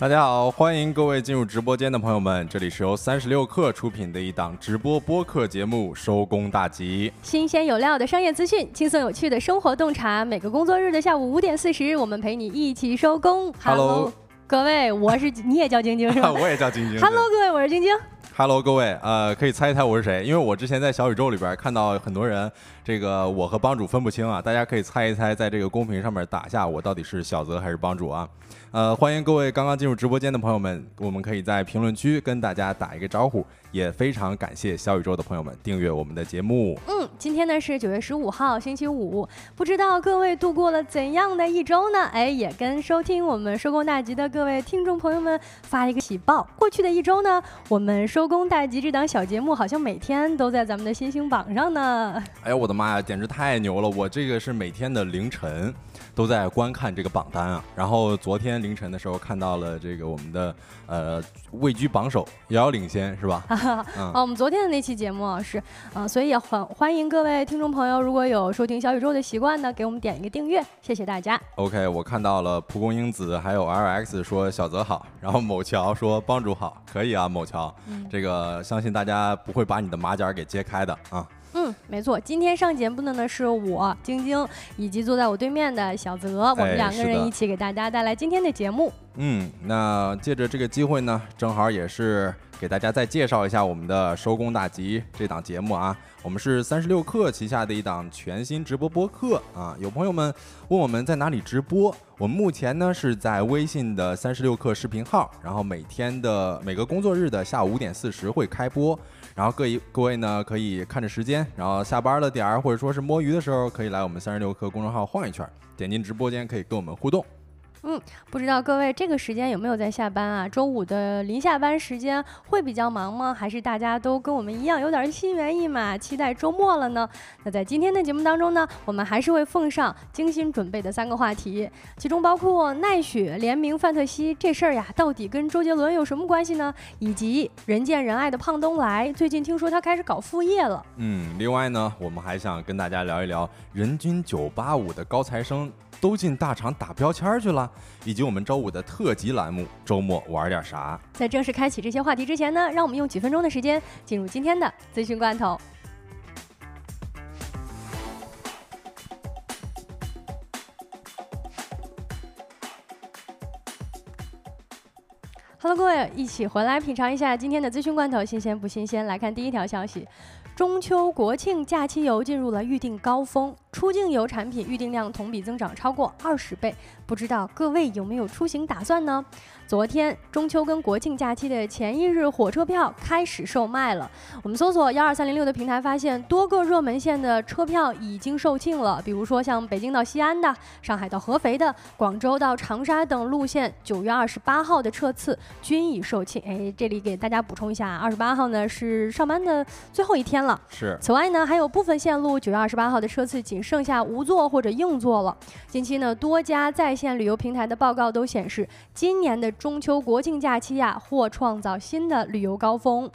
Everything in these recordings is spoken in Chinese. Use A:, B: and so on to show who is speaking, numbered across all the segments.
A: 大家好，欢迎各位进入直播间的朋友们，这里是由三十六氪出品的一档直播播客节目《收工大吉》，
B: 新鲜有料的商业资讯，轻松有趣的生活洞察，每个工作日的下午五点四十，我们陪你一起收工。
A: Hello
B: 各位，我是你也叫晶晶是吧
A: 我也叫晶晶。
B: ？Hello，各位，我是晶晶。
A: Hello，各位，呃，可以猜一猜我是谁？因为我之前在小宇宙里边看到很多人，这个我和帮主分不清啊，大家可以猜一猜，在这个公屏上面打下我到底是小泽还是帮主啊？呃，欢迎各位刚刚进入直播间的朋友们，我们可以在评论区跟大家打一个招呼，也非常感谢小宇宙的朋友们订阅我们的节目。
B: 嗯，今天呢是九月十五号，星期五，不知道各位度过了怎样的一周呢？哎，也跟收听我们收工大吉的各位听众朋友们发一个喜报。过去的一周呢，我们收工大吉这档小节目好像每天都在咱们的新星榜上呢。
A: 哎呀，我的妈呀，简直太牛了！我这个是每天的凌晨都在观看这个榜单啊。然后昨天凌晨的时候看到了这个我们的呃位居榜首，遥遥领先是吧？
B: 啊，我们昨天的那期节目啊是，呃，所以也欢欢迎各位听众朋友，如果有收听小宇宙的习惯呢，给我们点一个订阅，谢谢大家。
A: OK，我看到了蒲公英子还有 LX 说小泽好，然后某乔说帮主好，可以啊，某乔，这个相信大家不会把你的马甲给揭开的啊。
B: 嗯，没错，今天上节目的呢是我晶晶，以及坐在我对面的小泽，我们两个人一起给大家带来今天的节目。
A: 嗯，那借着这个机会呢，正好也是给大家再介绍一下我们的收工大吉这档节目啊。我们是三十六氪旗下的一档全新直播播客啊。有朋友们问我们在哪里直播，我们目前呢是在微信的三十六氪视频号，然后每天的每个工作日的下午五点四十会开播。然后各一各位呢可以看着时间，然后下班了点儿或者说是摸鱼的时候，可以来我们三十六氪公众号晃一圈，点进直播间可以跟我们互动。
B: 嗯不知道各位这个时间有没有在下班啊？周五的临下班时间会比较忙吗？还是大家都跟我们一样有点心猿意马，期待周末了呢？那在今天的节目当中呢，我们还是会奉上精心准备的三个话题，其中包括奈雪联名范特西这事儿呀，到底跟周杰伦有什么关系呢？以及人见人爱的胖东来，最近听说他开始搞副业了。
A: 嗯，另外呢，我们还想跟大家聊一聊人均九八五的高材生都进大厂打标签去了，以及我们周五的特辑栏目周末玩点啥。
B: 在正式开启这些话题之前呢，让我们用几分钟的时间进入今天的资讯罐头。Hello，各位，一起回来品尝一下今天的资讯罐头，新鲜不新鲜？来看第一条消息：中秋国庆假期游进入了预订高峰，出境游产品预订量同比增长超过二十倍。不知道各位有没有出行打算呢？昨天中秋跟国庆假期的前一日，火车票开始售卖了。我们搜索幺二三零六的平台，发现多个热门线的车票已经售罄了。比如说像北京到西安的、上海到合肥的、广州到长沙等路线，九月二十八号的车次均已售罄。哎，这里给大家补充一下，二十八号呢是上班的最后一天了。
A: 是，
B: 此外呢，还有部分线路九月二十八号的车次仅剩下无座或者硬座了。近期呢，多家在线旅游平台的报告都显示，今年的中秋国庆假期呀、或创造新的旅游高峰。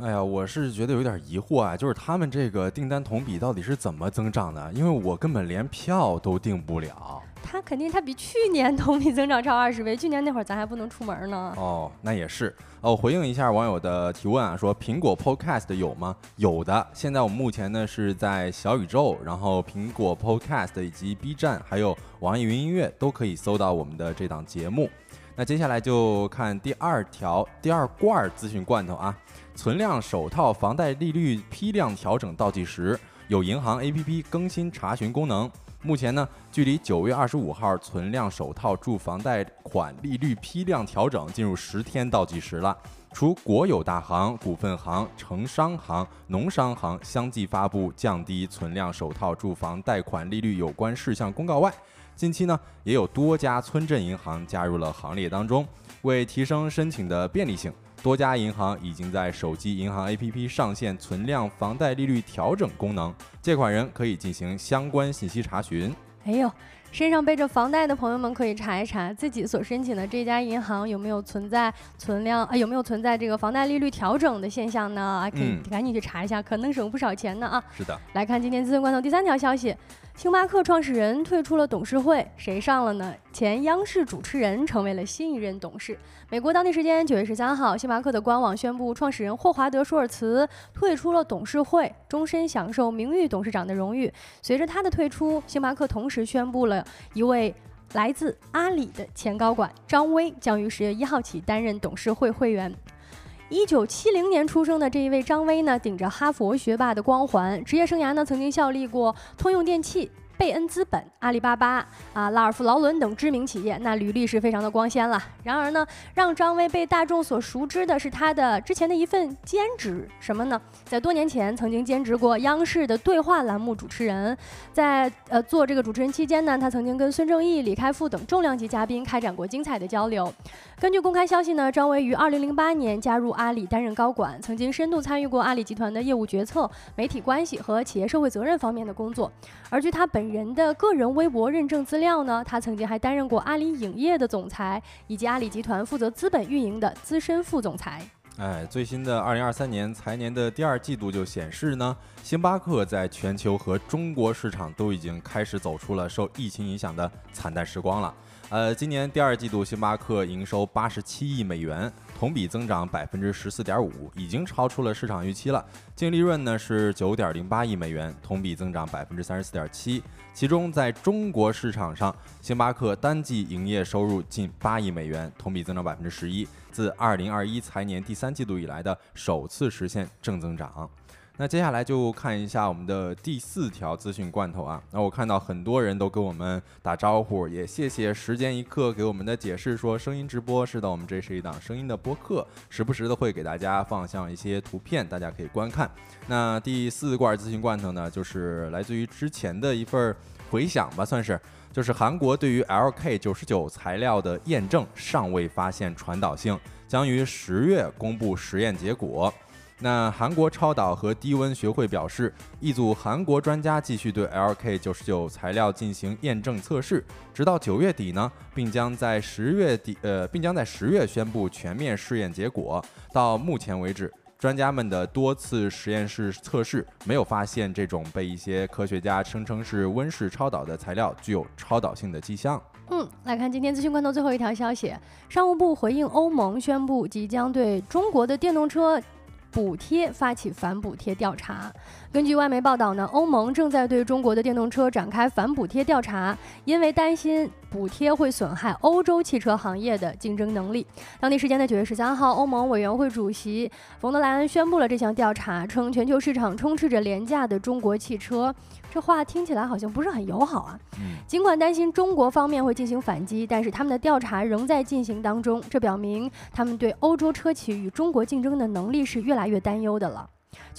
A: 哎呀，我是觉得有点疑惑啊，就是他们这个订单同比到底是怎么增长的？因为我根本连票都订不了。
B: 它肯定它比去年同比增长超二十倍，去年那会儿咱还不能出门呢。
A: 哦，那也是。哦，回应一下网友的提问啊，说苹果 Podcast 有吗？有的。现在我们目前呢是在小宇宙，然后苹果 Podcast 以及 B 站，还有网易云音乐都可以搜到我们的这档节目。那接下来就看第二条第二罐儿资讯罐头啊，存量首套房贷利率批量调整倒计时，有银行 APP 更新查询功能。目前呢，距离九月二十五号存量首套住房贷款利率批量调整进入十天倒计时了。除国有大行、股份行、城商行、农商行相继发布降低存量首套住房贷款利率有关事项公告外，近期呢，也有多家村镇银行加入了行列当中。为提升申请的便利性，多家银行已经在手机银行 APP 上线存量房贷利率调整功能，借款人可以进行相关信息查询。
B: 哎呦，身上背着房贷的朋友们可以查一查自己所申请的这家银行有没有存在存量啊，有没有存在这个房贷利率调整的现象呢？啊可以
A: 嗯
B: 赶紧去查一下，可能省不少钱呢啊！
A: 是的，
B: 来看今天资讯罐头第三条消息。星巴克创始人退出了董事会，谁上了呢？前央视主持人成为了新一任董事。美国当地时间九月十三号，星巴克的官网宣布，创始人霍华德·舒尔茨退出了董事会，终身享受名誉董事长的荣誉。随着他的退出，星巴克同时宣布了一位来自阿里的前高管张威将于十月一号起担任董事会会员。一九七零年出生的这一位张威呢，顶着哈佛学霸的光环，职业生涯呢曾经效力过通用电气。贝恩资本、阿里巴巴啊、拉尔夫劳伦等知名企业，那履历是非常的光鲜了。然而呢，让张威被大众所熟知的是他的之前的一份兼职，什么呢？在多年前曾经兼职过央视的对话栏目主持人，在呃做这个主持人期间呢，他曾经跟孙正义、李开复等重量级嘉宾开展过精彩的交流。根据公开消息呢，张威于2008年加入阿里担任高管，曾经深度参与过阿里集团的业务决策、媒体关系和企业社会责任方面的工作。而据他本人的个人微博认证资料呢，他曾经还担任过阿里影业的总裁，以及阿里集团负责资本运营的资深副总裁。
A: 哎，最新的二零二三年财年的第二季度就显示呢，星巴克在全球和中国市场都已经开始走出了受疫情影响的惨淡时光了。呃，今年第二季度，星巴克营收八十七亿美元，同比增长百分之十四点五，已经超出了市场预期了。净利润呢是九点零八亿美元，同比增长百分之三十四点七。其中，在中国市场上，星巴克单季营业收入近八亿美元，同比增长百分之十一，自二零二一财年第三季度以来的首次实现正增长。那接下来就看一下我们的第四条资讯罐头啊。那我看到很多人都跟我们打招呼，也谢谢时间一刻给我们的解释，说声音直播是的，我们这是一档声音的播客，时不时的会给大家放上一些图片，大家可以观看。那第四罐资讯罐头呢，就是来自于之前的一份回响吧，算是，就是韩国对于 LK 九十九材料的验证尚未发现传导性，将于十月公布实验结果。那韩国超导和低温学会表示，一组韩国专家继续对 LK 九十九材料进行验证测试，直到九月底呢，并将在十月底呃，并将在十月宣布全面试验结果。到目前为止，专家们的多次实验室测试没有发现这种被一些科学家声称是温室超导的材料具有超导性的迹象。
B: 嗯，来看今天资讯罐头最后一条消息，商务部回应欧盟宣布即将对中国的电动车。补贴发起反补贴调查。根据外媒报道呢，欧盟正在对中国的电动车展开反补贴调查，因为担心补贴会损害欧洲汽车行业的竞争能力。当地时间的九月十三号，欧盟委员会主席冯德莱恩宣布了这项调查，称全球市场充斥着廉价的中国汽车。这话听起来好像不是很友好啊。尽管担心中国方面会进行反击，但是他们的调查仍在进行当中，这表明他们对欧洲车企与中国竞争的能力是越来越担忧的了。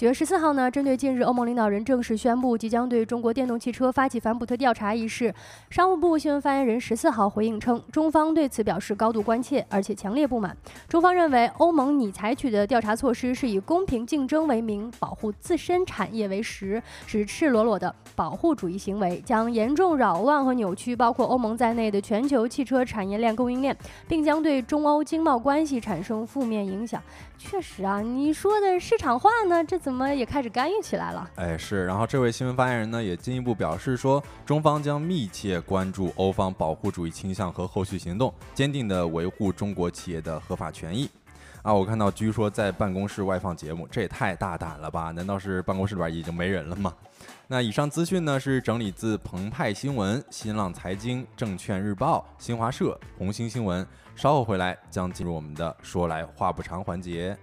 B: 九月十四号呢，针对近日欧盟领导人正式宣布即将对中国电动汽车发起反补贴调查一事，商务部新闻发言人十四号回应称，中方对此表示高度关切，而且强烈不满。中方认为，欧盟拟采取的调查措施是以公平竞争为名，保护自身产业为实，是赤裸裸的保护主义行为，将严重扰乱和扭曲包括欧盟在内的全球汽车产业链供应链，并将对中欧经贸关系产生负面影响。确实啊，你说的市场化呢？这怎怎么也开始干预起来了？
A: 哎，是。然后这位新闻发言人呢，也进一步表示说，中方将密切关注欧方保护主义倾向和后续行动，坚定地维护中国企业的合法权益。啊，我看到据说在办公室外放节目，这也太大胆了吧？难道是办公室里边已经没人了吗？那以上资讯呢，是整理自澎湃新闻、新浪财经、证券日报、新华社、红星新闻。稍后回来将进入我们的说来话不长环节。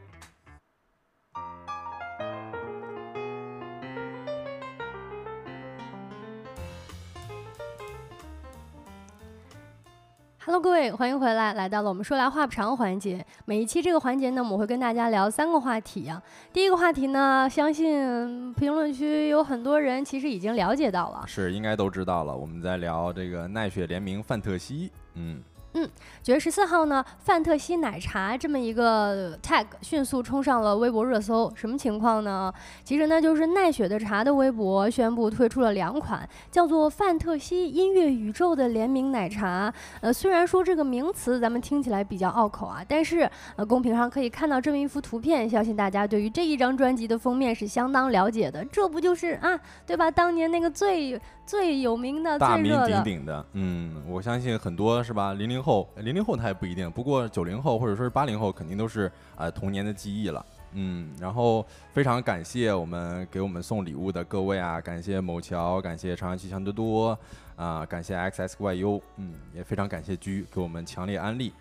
B: Hello，各位，欢迎回来，来到了我们说来话不长环节。每一期这个环节呢，我们会跟大家聊三个话题啊。第一个话题呢，相信评论区有很多人其实已经了解到了，
A: 是应该都知道了。我们在聊这个奈雪联名范特西，嗯。
B: 嗯，九月十四号呢，范特西奶茶这么一个 tag 迅速冲上了微博热搜。什么情况呢？其实呢，就是奈雪的茶的微博宣布推出了两款叫做“范特西音乐宇宙”的联名奶茶。呃，虽然说这个名词咱们听起来比较拗口啊，但是呃，公屏上可以看到这么一幅图片，相信大家对于这一张专辑的封面是相当了解的。这不就是啊，对吧？当年那个最最有名的、
A: 大名
B: 鼎
A: 鼎的，嗯，我相信很多是吧？零零后，零零后他也不一定，不过九零后或者说是八零后肯定都是呃童年的记忆了，嗯。然后非常感谢我们给我们送礼物的各位啊，感谢某桥，感谢长安气象多多啊，感谢 X S Y U，嗯，也非常感谢居给我们强烈安利。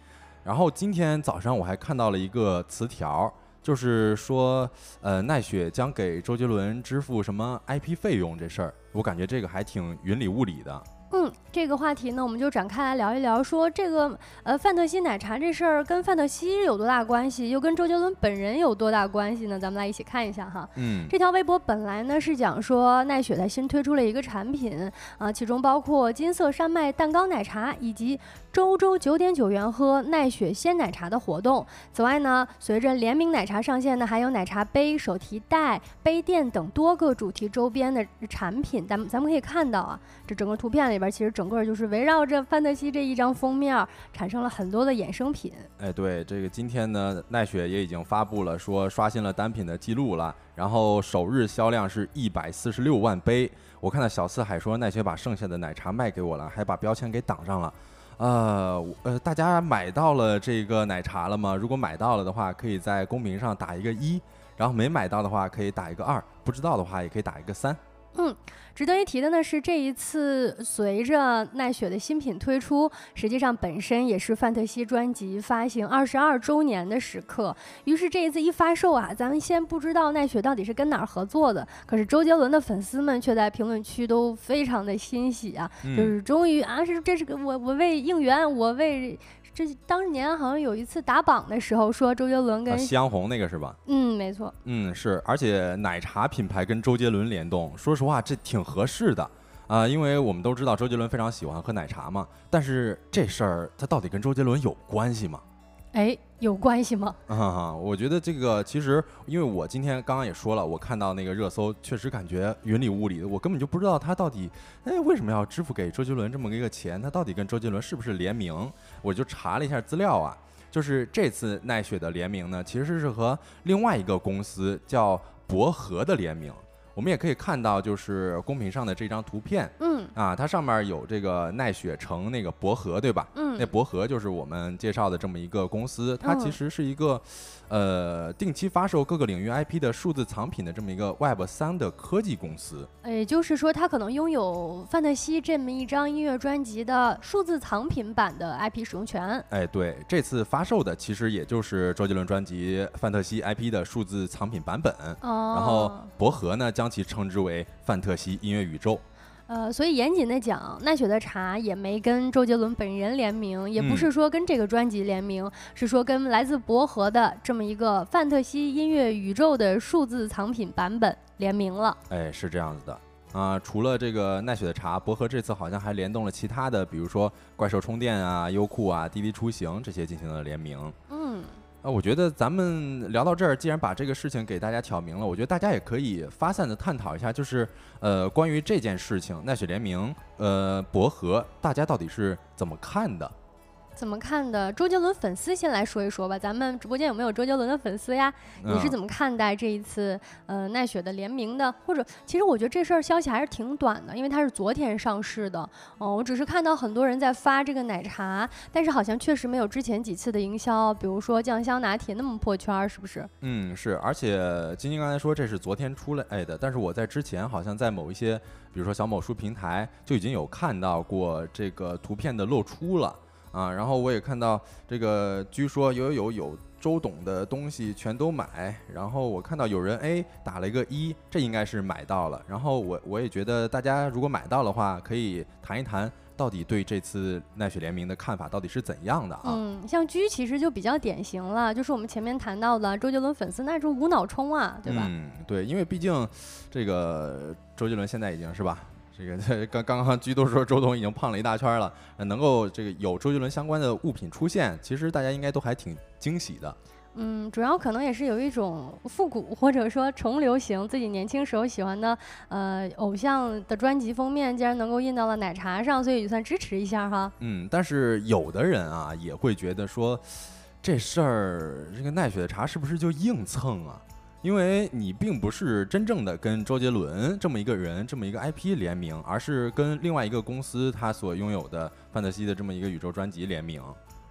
A: 然后今天早上我还看到了一个词条。就是说，呃，奈雪将给周杰伦支付什么 IP 费用这事儿，我感觉这个还挺云里雾里的。
B: 嗯，这个话题呢，我们就展开来聊一聊。说这个呃，范特西奶茶这事儿跟范特西有多大关系，又跟周杰伦本人有多大关系呢？咱们来一起看一下哈。
A: 嗯，
B: 这条微博本来呢是讲说奈雪在新推出了一个产品啊，其中包括金色山脉蛋糕奶茶以及周周九点九元喝奈雪鲜奶茶的活动。此外呢，随着联名奶茶上线呢，还有奶茶杯、手提袋、杯垫等多个主题周边的产品。咱们咱们可以看到啊，这整个图片里。边其实整个就是围绕着范特西这一张封面，产生了很多的衍生品。
A: 哎，对，这个今天呢，奈雪也已经发布了，说刷新了单品的记录了，然后首日销量是一百四十六万杯。我看到小四海说奈雪把剩下的奶茶卖给我了，还把标签给挡上了。呃，呃，大家买到了这个奶茶了吗？如果买到了的话，可以在公屏上打一个一，然后没买到的话可以打一个二，不知道的话也可以打一个三。
B: 嗯，值得一提的呢是，这一次随着奈雪的新品推出，实际上本身也是范特西专辑发行二十二周年的时刻。于是这一次一发售啊，咱们先不知道奈雪到底是跟哪儿合作的，可是周杰伦的粉丝们却在评论区都非常的欣喜啊，就是终于啊，是这是个我我为应援，我为。这当年好像有一次打榜的时候说周杰伦跟
A: 夕阳红那个是吧？
B: 嗯，没错。
A: 嗯，是，而且奶茶品牌跟周杰伦联动，说实话这挺合适的啊，因为我们都知道周杰伦非常喜欢喝奶茶嘛。但是这事儿它到底跟周杰伦有关系吗？
B: 哎，有关系吗？
A: 啊，我觉得这个其实，因为我今天刚刚也说了，我看到那个热搜，确实感觉云里雾里的，我根本就不知道他到底，哎，为什么要支付给周杰伦这么一个钱？他到底跟周杰伦是不是联名？我就查了一下资料啊，就是这次奈雪的联名呢，其实是和另外一个公司叫博和的联名。我们也可以看到，就是公屏上的这张图片，
B: 嗯，
A: 啊，它上面有这个奈雪城那个博和，对吧？
B: 嗯，
A: 那博和就是我们介绍的这么一个公司，它其实是一个。呃，定期发售各个领域 IP 的数字藏品的这么一个 Web 三的科技公司，
B: 也就是说，它可能拥有范特西这么一张音乐专辑的数字藏品版的 IP 使用权。
A: 哎，对，这次发售的其实也就是周杰伦专辑范特西 IP 的数字藏品版本。
B: 哦。
A: 然后博和呢，将其称之为范特西音乐宇宙。
B: 呃，所以严谨的讲，奈雪的茶也没跟周杰伦本人联名，也不是说跟这个专辑联名，是说跟来自博荷的这么一个范特西音乐宇宙的数字藏品版本联名了。
A: 哎，是这样子的啊。除了这个奈雪的茶，博荷这次好像还联动了其他的，比如说怪兽充电啊、优酷啊、滴滴出行这些进行了联名。
B: 嗯。
A: 啊，我觉得咱们聊到这儿，既然把这个事情给大家挑明了，我觉得大家也可以发散的探讨一下，就是呃，关于这件事情，奈雪联名，呃，薄荷，大家到底是怎么看的？
B: 怎么看的？周杰伦粉丝先来说一说吧。咱们直播间有没有周杰伦的粉丝呀？你是怎么看待这一次呃奈雪的联名的？或者，其实我觉得这事儿消息还是挺短的，因为它是昨天上市的。哦，我只是看到很多人在发这个奶茶，但是好像确实没有之前几次的营销，比如说酱香拿铁那么破圈，是不是？
A: 嗯，是。而且晶晶刚才说这是昨天出来的，但是我在之前好像在某一些，比如说小某书平台就已经有看到过这个图片的露出了。啊，然后我也看到这个，据说有有有周董的东西全都买，然后我看到有人哎打了一个一，这应该是买到了。然后我我也觉得大家如果买到的话，可以谈一谈到底对这次奈雪联名的看法到底是怎样的啊？
B: 嗯，像居其实就比较典型了，就是我们前面谈到的周杰伦粉丝那种无脑冲啊，对吧？
A: 嗯，对，因为毕竟这个周杰伦现在已经是吧。这个刚刚刚居都说周董已经胖了一大圈了，能够这个有周杰伦相关的物品出现，其实大家应该都还挺惊喜的。
B: 嗯，主要可能也是有一种复古或者说重流行，自己年轻时候喜欢的呃偶像的专辑封面，竟然能够印到了奶茶上，所以也算支持一下哈。
A: 嗯，但是有的人啊也会觉得说，这事儿这个奈雪的茶是不是就硬蹭啊？因为你并不是真正的跟周杰伦这么一个人这么一个 IP 联名，而是跟另外一个公司他所拥有的范特西的这么一个宇宙专辑联名。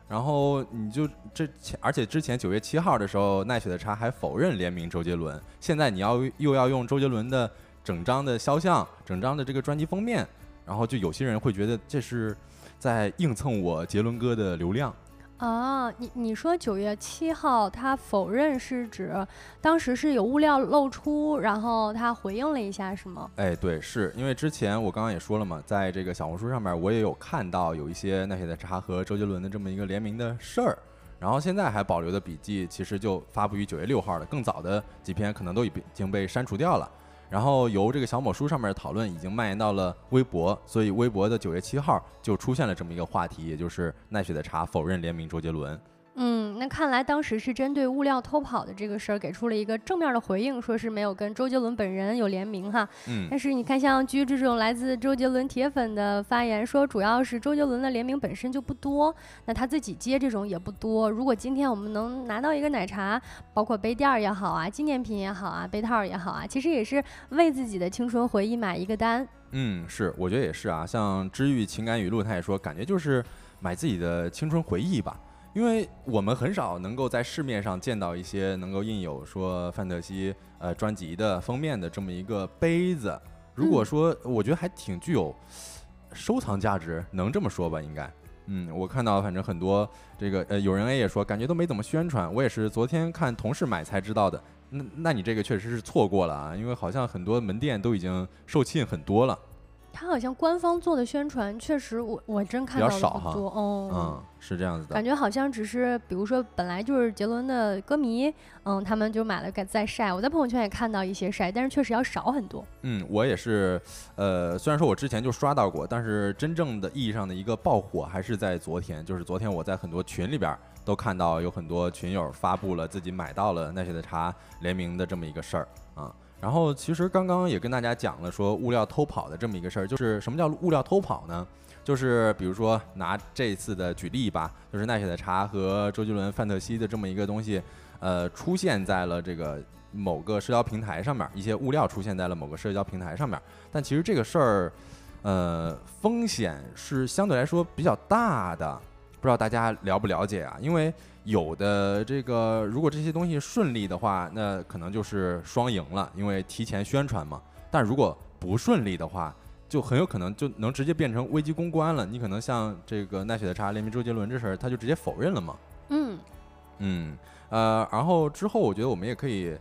A: 然后你就这，而且之前九月七号的时候，奈雪的茶还否认联名周杰伦。现在你要又要用周杰伦的整张的肖像、整张的这个专辑封面，然后就有些人会觉得这是在硬蹭我杰伦哥的流量。
B: 啊，你你说九月七号他否认是指当时是有物料露出，然后他回应了一下是吗？
A: 哎，对，是因为之前我刚刚也说了嘛，在这个小红书上面我也有看到有一些奈雪的茶和周杰伦的这么一个联名的事儿，然后现在还保留的笔记其实就发布于九月六号了，更早的几篇可能都已经被删除掉了。然后由这个小某书上面的讨论已经蔓延到了微博，所以微博的九月七号就出现了这么一个话题，也就是奈雪的茶否认联名周杰伦。
B: 嗯，那看来当时是针对物料偷跑的这个事儿给出了一个正面的回应，说是没有跟周杰伦本人有联名哈。
A: 嗯。
B: 但是你看，像居这种来自周杰伦铁粉的发言，说主要是周杰伦的联名本身就不多，那他自己接这种也不多。如果今天我们能拿到一个奶茶，包括杯垫儿也好啊，纪念品也好啊，杯套也好啊，其实也是为自己的青春回忆买一个单。
A: 嗯，是，我觉得也是啊。像知遇情感语录，他也说，感觉就是买自己的青春回忆吧。因为我们很少能够在市面上见到一些能够印有说范特西呃专辑的封面的这么一个杯子，如果说我觉得还挺具有收藏价值，能这么说吧？应该，嗯，我看到反正很多这个呃有人 A 也说感觉都没怎么宣传，我也是昨天看同事买才知道的。那那你这个确实是错过了啊，因为好像很多门店都已经售罄很多了。
B: 他好像官方做的宣传，确实我我真看到了
A: 很
B: 多，哦，
A: 嗯，是这样子的，
B: 感觉好像只是比如说本来就是杰伦的歌迷，嗯，他们就买了在晒，我在朋友圈也看到一些晒，但是确实要少很多。
A: 嗯，我也是，呃，虽然说我之前就刷到过，但是真正的意义上的一个爆火还是在昨天，就是昨天我在很多群里边都看到有很多群友发布了自己买到了奈雪的茶联名的这么一个事儿啊。然后其实刚刚也跟大家讲了，说物料偷跑的这么一个事儿，就是什么叫物料偷跑呢？就是比如说拿这次的举例吧，就是奈雪的茶和周杰伦范特西的这么一个东西，呃，出现在了这个某个社交平台上面，一些物料出现在了某个社交平台上面。但其实这个事儿，呃，风险是相对来说比较大的，不知道大家了不了解啊？因为有的这个，如果这些东西顺利的话，那可能就是双赢了，因为提前宣传嘛。但如果不顺利的话，就很有可能就能直接变成危机公关了。你可能像这个奈雪的茶联名周杰伦这事儿，他就直接否认了嘛。
B: 嗯
A: 嗯呃，然后之后我觉得我们也可以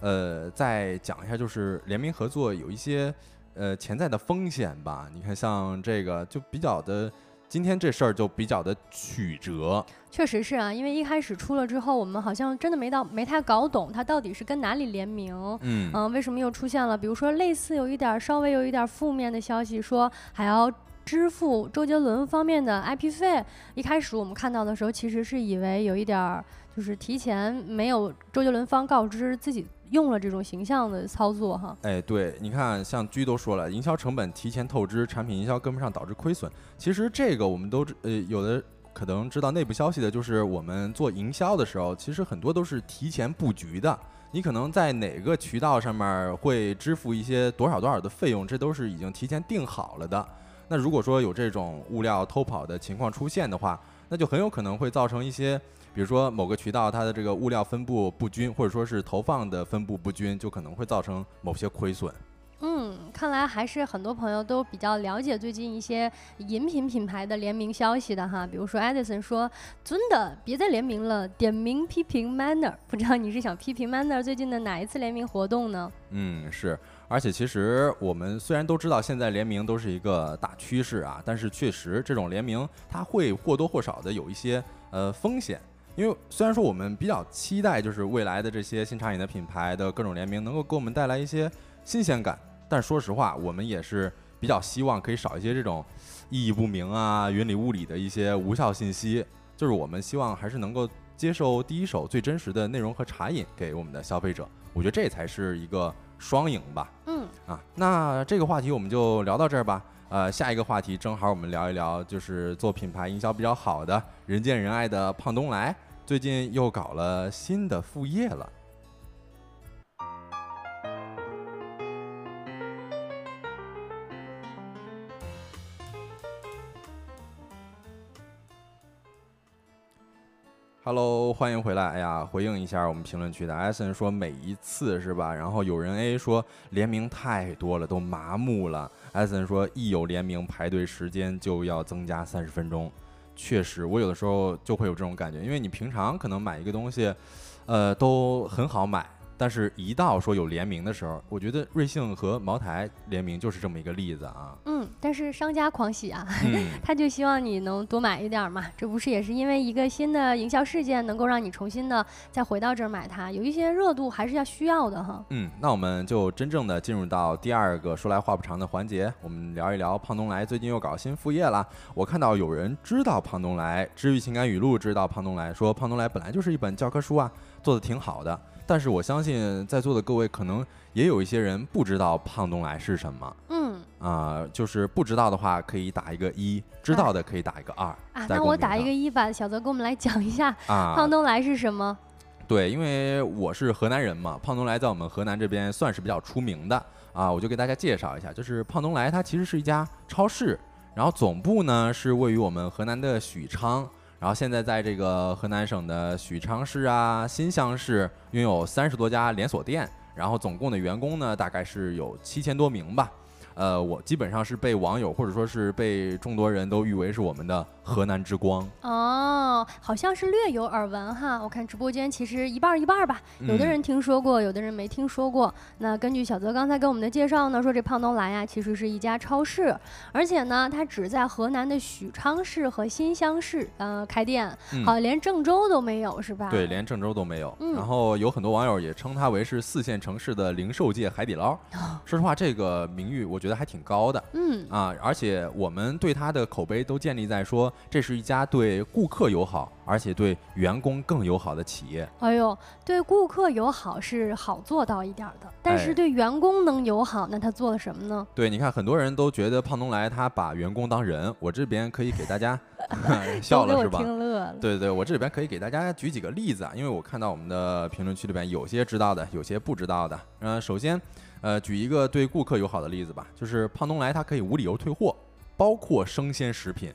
A: 呃再讲一下，就是联名合作有一些呃潜在的风险吧。你看像这个就比较的。今天这事儿就比较的曲折，
B: 确实是啊，因为一开始出了之后，我们好像真的没到没太搞懂它到底是跟哪里联名，
A: 嗯
B: 嗯，为什么又出现了？比如说类似有一点稍微有一点负面的消息，说还要支付周杰伦方面的 IP 费。一开始我们看到的时候，其实是以为有一点儿就是提前没有周杰伦方告知自己。用了这种形象的操作哈，
A: 哎，对，你看，像居都说了，营销成本提前透支，产品营销跟不上导致亏损。其实这个我们都呃有的可能知道内部消息的，就是我们做营销的时候，其实很多都是提前布局的。你可能在哪个渠道上面会支付一些多少多少的费用，这都是已经提前定好了的。那如果说有这种物料偷跑的情况出现的话，那就很有可能会造成一些。比如说某个渠道它的这个物料分布不均，或者说是投放的分布不均，就可能会造成某些亏损。
B: 嗯，看来还是很多朋友都比较了解最近一些饮品品牌的联名消息的哈。比如说，Edison 说：“真的别再联名了，点名批评 Manner。”不知道你是想批评 Manner 最近的哪一次联名活动呢？
A: 嗯，是。而且其实我们虽然都知道现在联名都是一个大趋势啊，但是确实这种联名它会或多或少的有一些呃风险。因为虽然说我们比较期待，就是未来的这些新茶饮的品牌的各种联名能够给我们带来一些新鲜感，但说实话，我们也是比较希望可以少一些这种意义不明啊、云里雾里的一些无效信息。就是我们希望还是能够接受第一手最真实的内容和茶饮给我们的消费者。我觉得这才是一个双赢吧。
B: 嗯
A: 啊，那这个话题我们就聊到这儿吧。呃，下一个话题正好我们聊一聊，就是做品牌营销比较好的、人见人爱的胖东来，最近又搞了新的副业了。Hello，欢迎回来。哎呀，回应一下我们评论区的艾森说每一次是吧？然后有人 A 说联名太多了，都麻木了。艾森说一有联名排队时间就要增加三十分钟。确实，我有的时候就会有这种感觉，因为你平常可能买一个东西，呃，都很好买。但是，一到说有联名的时候，我觉得瑞幸和茅台联名就是这么一个例子啊。
B: 嗯，但是商家狂喜啊，
A: 嗯
B: 他就希望你能多买一点儿嘛。这不是也是因为一个新的营销事件，能够让你重新的再回到这儿买它，有一些热度还是要需要的哈。
A: 嗯，那我们就真正的进入到第二个说来话不长的环节，我们聊一聊胖东来最近又搞新副业了。我看到有人知道胖东来，治愈情感语录知道胖东来，说胖东来本来就是一本教科书啊，做的挺好的。但是我相信在座的各位可能也有一些人不知道胖东来是什么
B: 嗯
A: 啊、就是不知道的话可以打一个一，知道的可以打一个二。
B: 啊，那我打一个一吧，小泽给我们来讲一下
A: 啊，
B: 胖东来是什么。
A: 对，因为我是河南人嘛，胖东来在我们河南这边算是比较出名的啊，我就给大家介绍一下，就是胖东来它其实是一家超市，然后总部呢是位于我们河南的许昌，然后现在在这个河南省的许昌市啊、新乡市拥有三十多家连锁店，然后总共的员工呢大概是有七千多名吧。呃，我基本上是被网友或者说是被众多人都誉为是我们的河南之光。
B: 哦，好像是略有耳闻哈。我看直播间其实一半儿一半儿吧，有的
A: 嗯
B: 人听说过，有的人没听说过。那根据小泽刚才给我们的介绍呢，说这胖东来呀、其实是一家超市，而且呢，它只在河南的许昌市和新乡市呃开店，
A: 嗯
B: 好像连郑州都没有是吧？
A: 对，连郑州都没有。
B: 嗯
A: 然后有很多网友也称它为是四线城市的零售界海底捞。说实话，这个名誉我觉得还挺高的
B: 嗯
A: 啊！而且我们对它的口碑都建立在说这是一家对顾客友好，而且对员工更友好的企业。
B: 哎呦，对顾客友好是好做到一点儿的，但是
A: 哎
B: 对员工能友好，那他做了什么呢？
A: 对，你看很多人都觉得胖东来他把员工当人，我这边可以给大家 笑了是吧？
B: 听乐了。
A: 对对对，我这里边可以给大家举几个例子啊，因为我看到我们的评论区里边有些知道的，有些不知道的。呃，首先，呃，举一个对顾客友好的例子吧，就是胖东来它可以无理由退货，包括生鲜食品，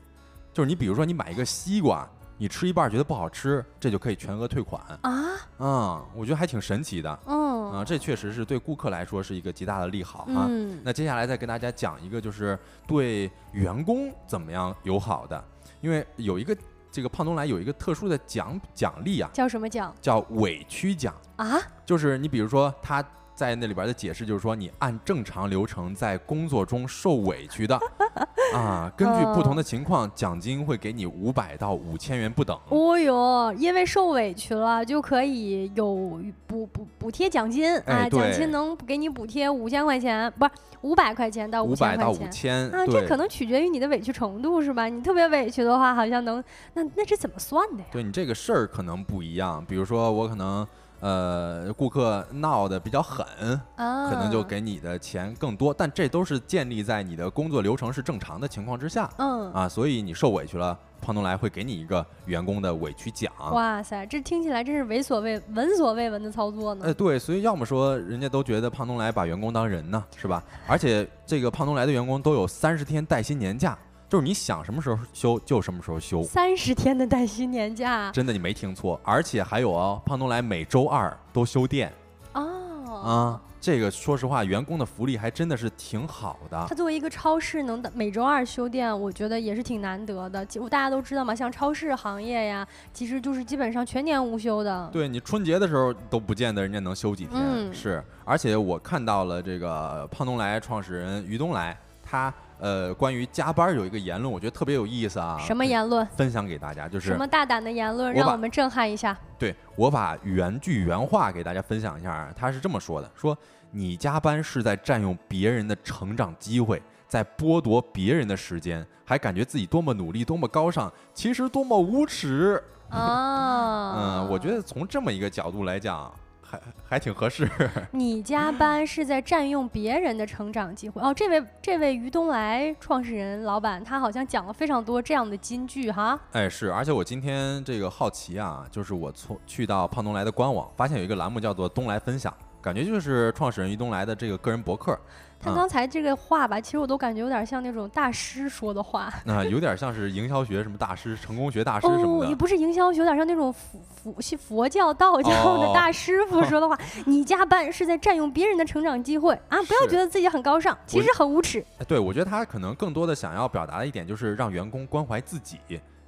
A: 就是你比如说你买一个西瓜，你吃一半觉得不好吃，这就可以全额退款。
B: 啊，
A: 嗯，我觉得还挺神奇的。
B: 嗯
A: 啊、这确实是对顾客来说是一个极大的利好啊。
B: 嗯，
A: 那接下来再跟大家讲一个，就是对员工怎么样友好的，因为有一个这个胖东来有一个特殊的奖奖励啊，
B: 叫什么奖
A: 叫委屈奖，
B: 啊？
A: 就是你比如说他。在那里边的解释就是说，你按正常流程在工作中受委屈的 啊，根据不同的情况，奖金会给你五百到五千元不等。
B: 哦哟，因为受委屈了，就可以有补补补贴奖金啊，
A: 哎
B: 奖金能给你补贴五千块钱，不是五百块钱到
A: 五百到五
B: 千啊，这可能取决于你的委屈程度是吧？你特别委屈的话，好像能，那那是怎么算的呀？
A: 对你这个事儿可能不一样。比如说我可能呃顾客闹得比较狠，
B: 啊，
A: 可能就给你的钱更多，但这都是建立在你的工作流程是正常的情况之下
B: 嗯，
A: 啊，所以你受委屈了，胖东来会给你一个员工的委屈奖。
B: 哇塞，这听起来真是闻所未闻所未闻的操作呢。
A: 哎，对，所以要么说人家都觉得胖东来把员工当人呢，是吧？而且这个胖东来的员工都有三十天带薪年假，就是你想什么时候休就什么时候休，
B: 三十天的带薪年假
A: 真的你没听错。而且还有哦，胖东来每周二都休店
B: 哦
A: 啊，这个说实话，员工的福利还真的是挺好的
B: 它。作为一个超市，能每周二休店，我觉得也是挺难得的。我大家都知道嘛，像超市行业呀，其实就是基本上全年无休的。
A: 对你春节的时候都不见得人家能休几天，
B: 嗯
A: 是。而且我看到了这个胖东来创始人于东来，他呃关于加班有一个言论，我觉得特别有意思啊。
B: 什么言论？
A: 分享给大家，就是
B: 什么大胆的言论，让我们震撼一下。
A: 对我把原句原话给大家分享一下啊，他是这么说的：说你加班是在占用别人的成长机会，在剥夺别人的时间，还感觉自己多么努力、多么高尚，其实多么无耻。
B: 啊，
A: 嗯，我觉得从这么一个角度来讲，还还挺合适。
B: 你加班是在占用别人的成长机会哦。这位这位于东来创始人老板，他好像讲了非常多这样的金句哈。
A: 哎，是，而且我今天这个好奇啊，就是我从去到胖东来的官网，发现有一个栏目叫做“东来分享”，感觉就是创始人于东来的这个个人博客。
B: 他刚才这个话吧，其实我都感觉有点像那种大师说的话。
A: 那有点像是营销学什么大师、成功学大师什么的。
B: 哦，也不是营销学，有点像那种佛佛佛教、道教的大师傅说的话。你加班是在占用别人的成长机会啊！不要觉得自己很高尚，其实很无耻。
A: 对，我觉得他可能更多的想要表达的一点就是让员工关怀自己。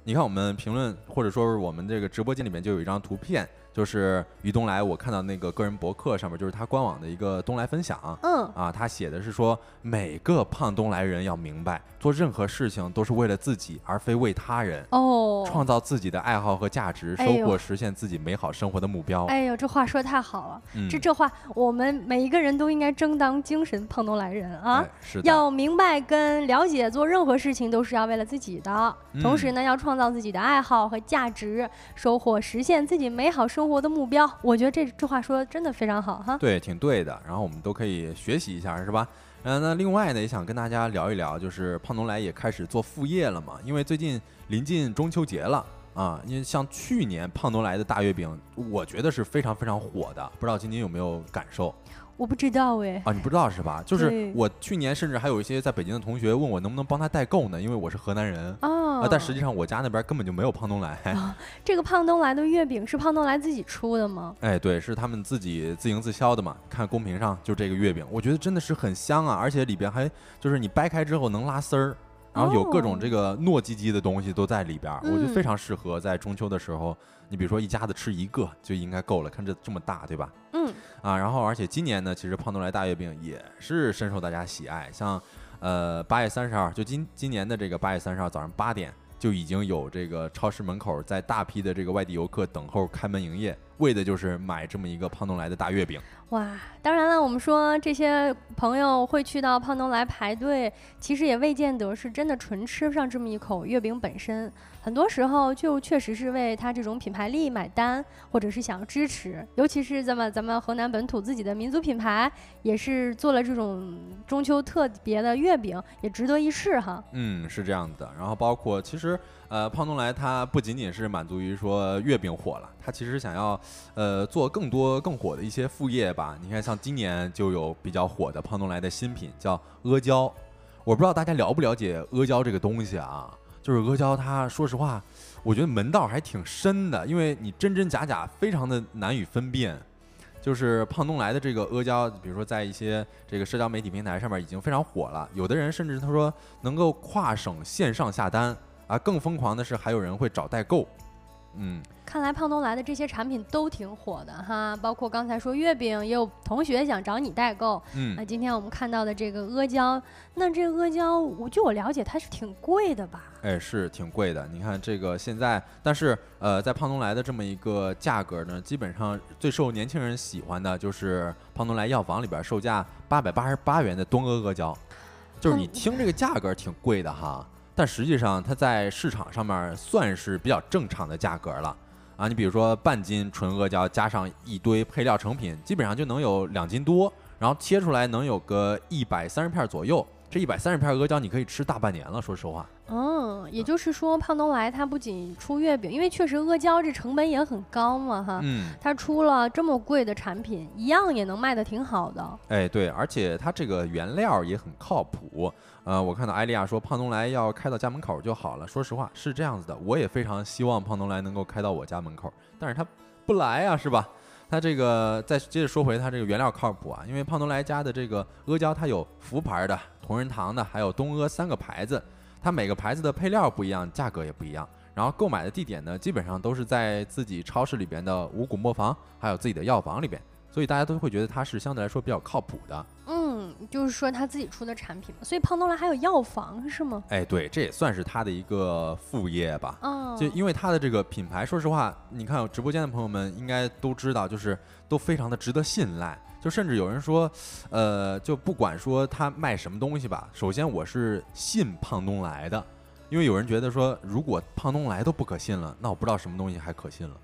A: 你看我们评论或者说是我们这个直播间里面就有一张图片。就是于东来，我看到那个个人博客上面，就是他官网的一个东来分享。
B: 嗯，
A: 啊，他写的是说，每个胖东来人要明白，做任何事情都是为了自己，而非为他人。
B: 哦，
A: 创造自己的爱好和价值，收获实现自己美好生活的目标。
B: 哎呦，这话说太好了。这这话，我们每一个人都应该争当精神胖东来人啊！
A: 是
B: 要明白跟了解，做任何事情都是要为了自己的，同时呢，要创造自己的爱好和价值，收获实现自己美好生。生活的目标，我觉得这这话说的真的非常好哈。
A: 对，挺对的。然后我们都可以学习一下，是吧？嗯，那另外呢，也想跟大家聊一聊，就是胖东来也开始做副业了嘛。因为最近临近中秋节了啊，因为像去年胖东来的大月饼，我觉得是非常非常火的。不知道今年有没有感受？
B: 我不知道哎
A: 啊，你不知道是吧？就是我去年甚至还有一些在北京的同学问我能不能帮他代购呢，因为我是河南人啊。但实际上我家那边根本就没有胖东来。
B: 这个胖东来的月饼是胖东来自己出的吗？
A: 哎，对，是他们自己自营自销的嘛。看公屏上就这个月饼，我觉得真的是很香啊，而且里边还就是你掰开之后能拉丝儿，然后有各种这个糯叽叽的东西都在里边，我觉得非常适合在中秋的时候。你比如说一家子吃一个就应该够了，看这这么大，对吧？
B: 嗯。
A: 啊，然后而且今年呢，其实胖东来大月饼也是深受大家喜爱。像，呃，八月三十号，就今今年的这个八月三十号早上八点，就已经有这个超市门口在大批的这个外地游客等候开门营业，为的就是买这么一个胖东来的大月饼。
B: 哇，当然了，我们说这些朋友会去到胖东来排队，其实也未见得是真的纯吃上这么一口月饼本身。很多时候就确实是为他这种品牌力买单，或者是想要支持，尤其是咱们咱们河南本土自己的民族品牌，也是做了这种中秋特别的月饼，也值得一试哈。
A: 嗯，是这样的。然后包括其实呃，胖东来它不仅仅是满足于说月饼火了，它其实想要呃做更多更火的一些副业吧。你看像今年就有比较火的胖东来的新品叫阿胶，我不知道大家了不了解阿胶这个东西啊。就是阿胶，它说实话，我觉得门道还挺深的，因为你真真假假非常的难以分辨。就是胖东来的这个阿胶，比如说在一些这个社交媒体平台上面已经非常火了，有的人甚至他说能够跨省线上下单啊，更疯狂的是还有人会找代购。嗯，
B: 看来胖东来的这些产品都挺火的哈，包括刚才说月饼，也有同学想找你代购。
A: 嗯，
B: 那今天我们看到的这个阿胶，那这阿胶，我据我了解，它是挺贵的吧？
A: 哎，是挺贵的。你看这个现在，但是呃，在胖东来的这么一个价格呢，基本上最受年轻人喜欢的就是胖东来药房里边售价八百八十八元的东阿阿胶，就是你听这个价格挺贵的哈。但实际上，它在市场上面算是比较正常的价格了啊！你比如说半斤纯阿胶加上一堆配料成品，基本上就能有两斤多，然后切出来能有个一百三十片左右。这一百三十片阿胶你可以吃大半年了，说实话。
B: 嗯，也就是说，胖东来它不仅出月饼，因为确实阿胶这成本也很高嘛，哈。
A: 嗯。
B: 它出了这么贵的产品，一样也能卖的挺好的。
A: 哎，对，而且它这个原料也很靠谱。呃，我看到艾丽亚说胖东来要开到家门口就好了。说实话是这样子的，我也非常希望胖东来能够开到我家门口，但是他不来啊，是吧？它这个再接着说回它这个原料靠谱啊，因为胖东来家的这个阿胶它有福牌的、同仁堂的，还有东阿三个牌子，它每个牌子的配料不一样，价格也不一样。然后购买的地点呢，基本上都是在自己超市里边的五谷磨坊，还有自己的药房里边，所以大家都会觉得它是相对来说比较靠谱的。
B: 嗯。就是说他自己出的产品嘛，所以胖东来还有药房是吗？
A: 哎，对，这也算是他的一个副业吧。
B: 哦，
A: 就因为他的这个品牌，说实话，你看直播间的朋友们应该都知道，就是都非常的值得信赖。就甚至有人说，呃，就不管说他卖什么东西吧，首先我是信胖东来的，因为有人觉得说，如果胖东来都不可信了，那我不知道什么东西还可信了。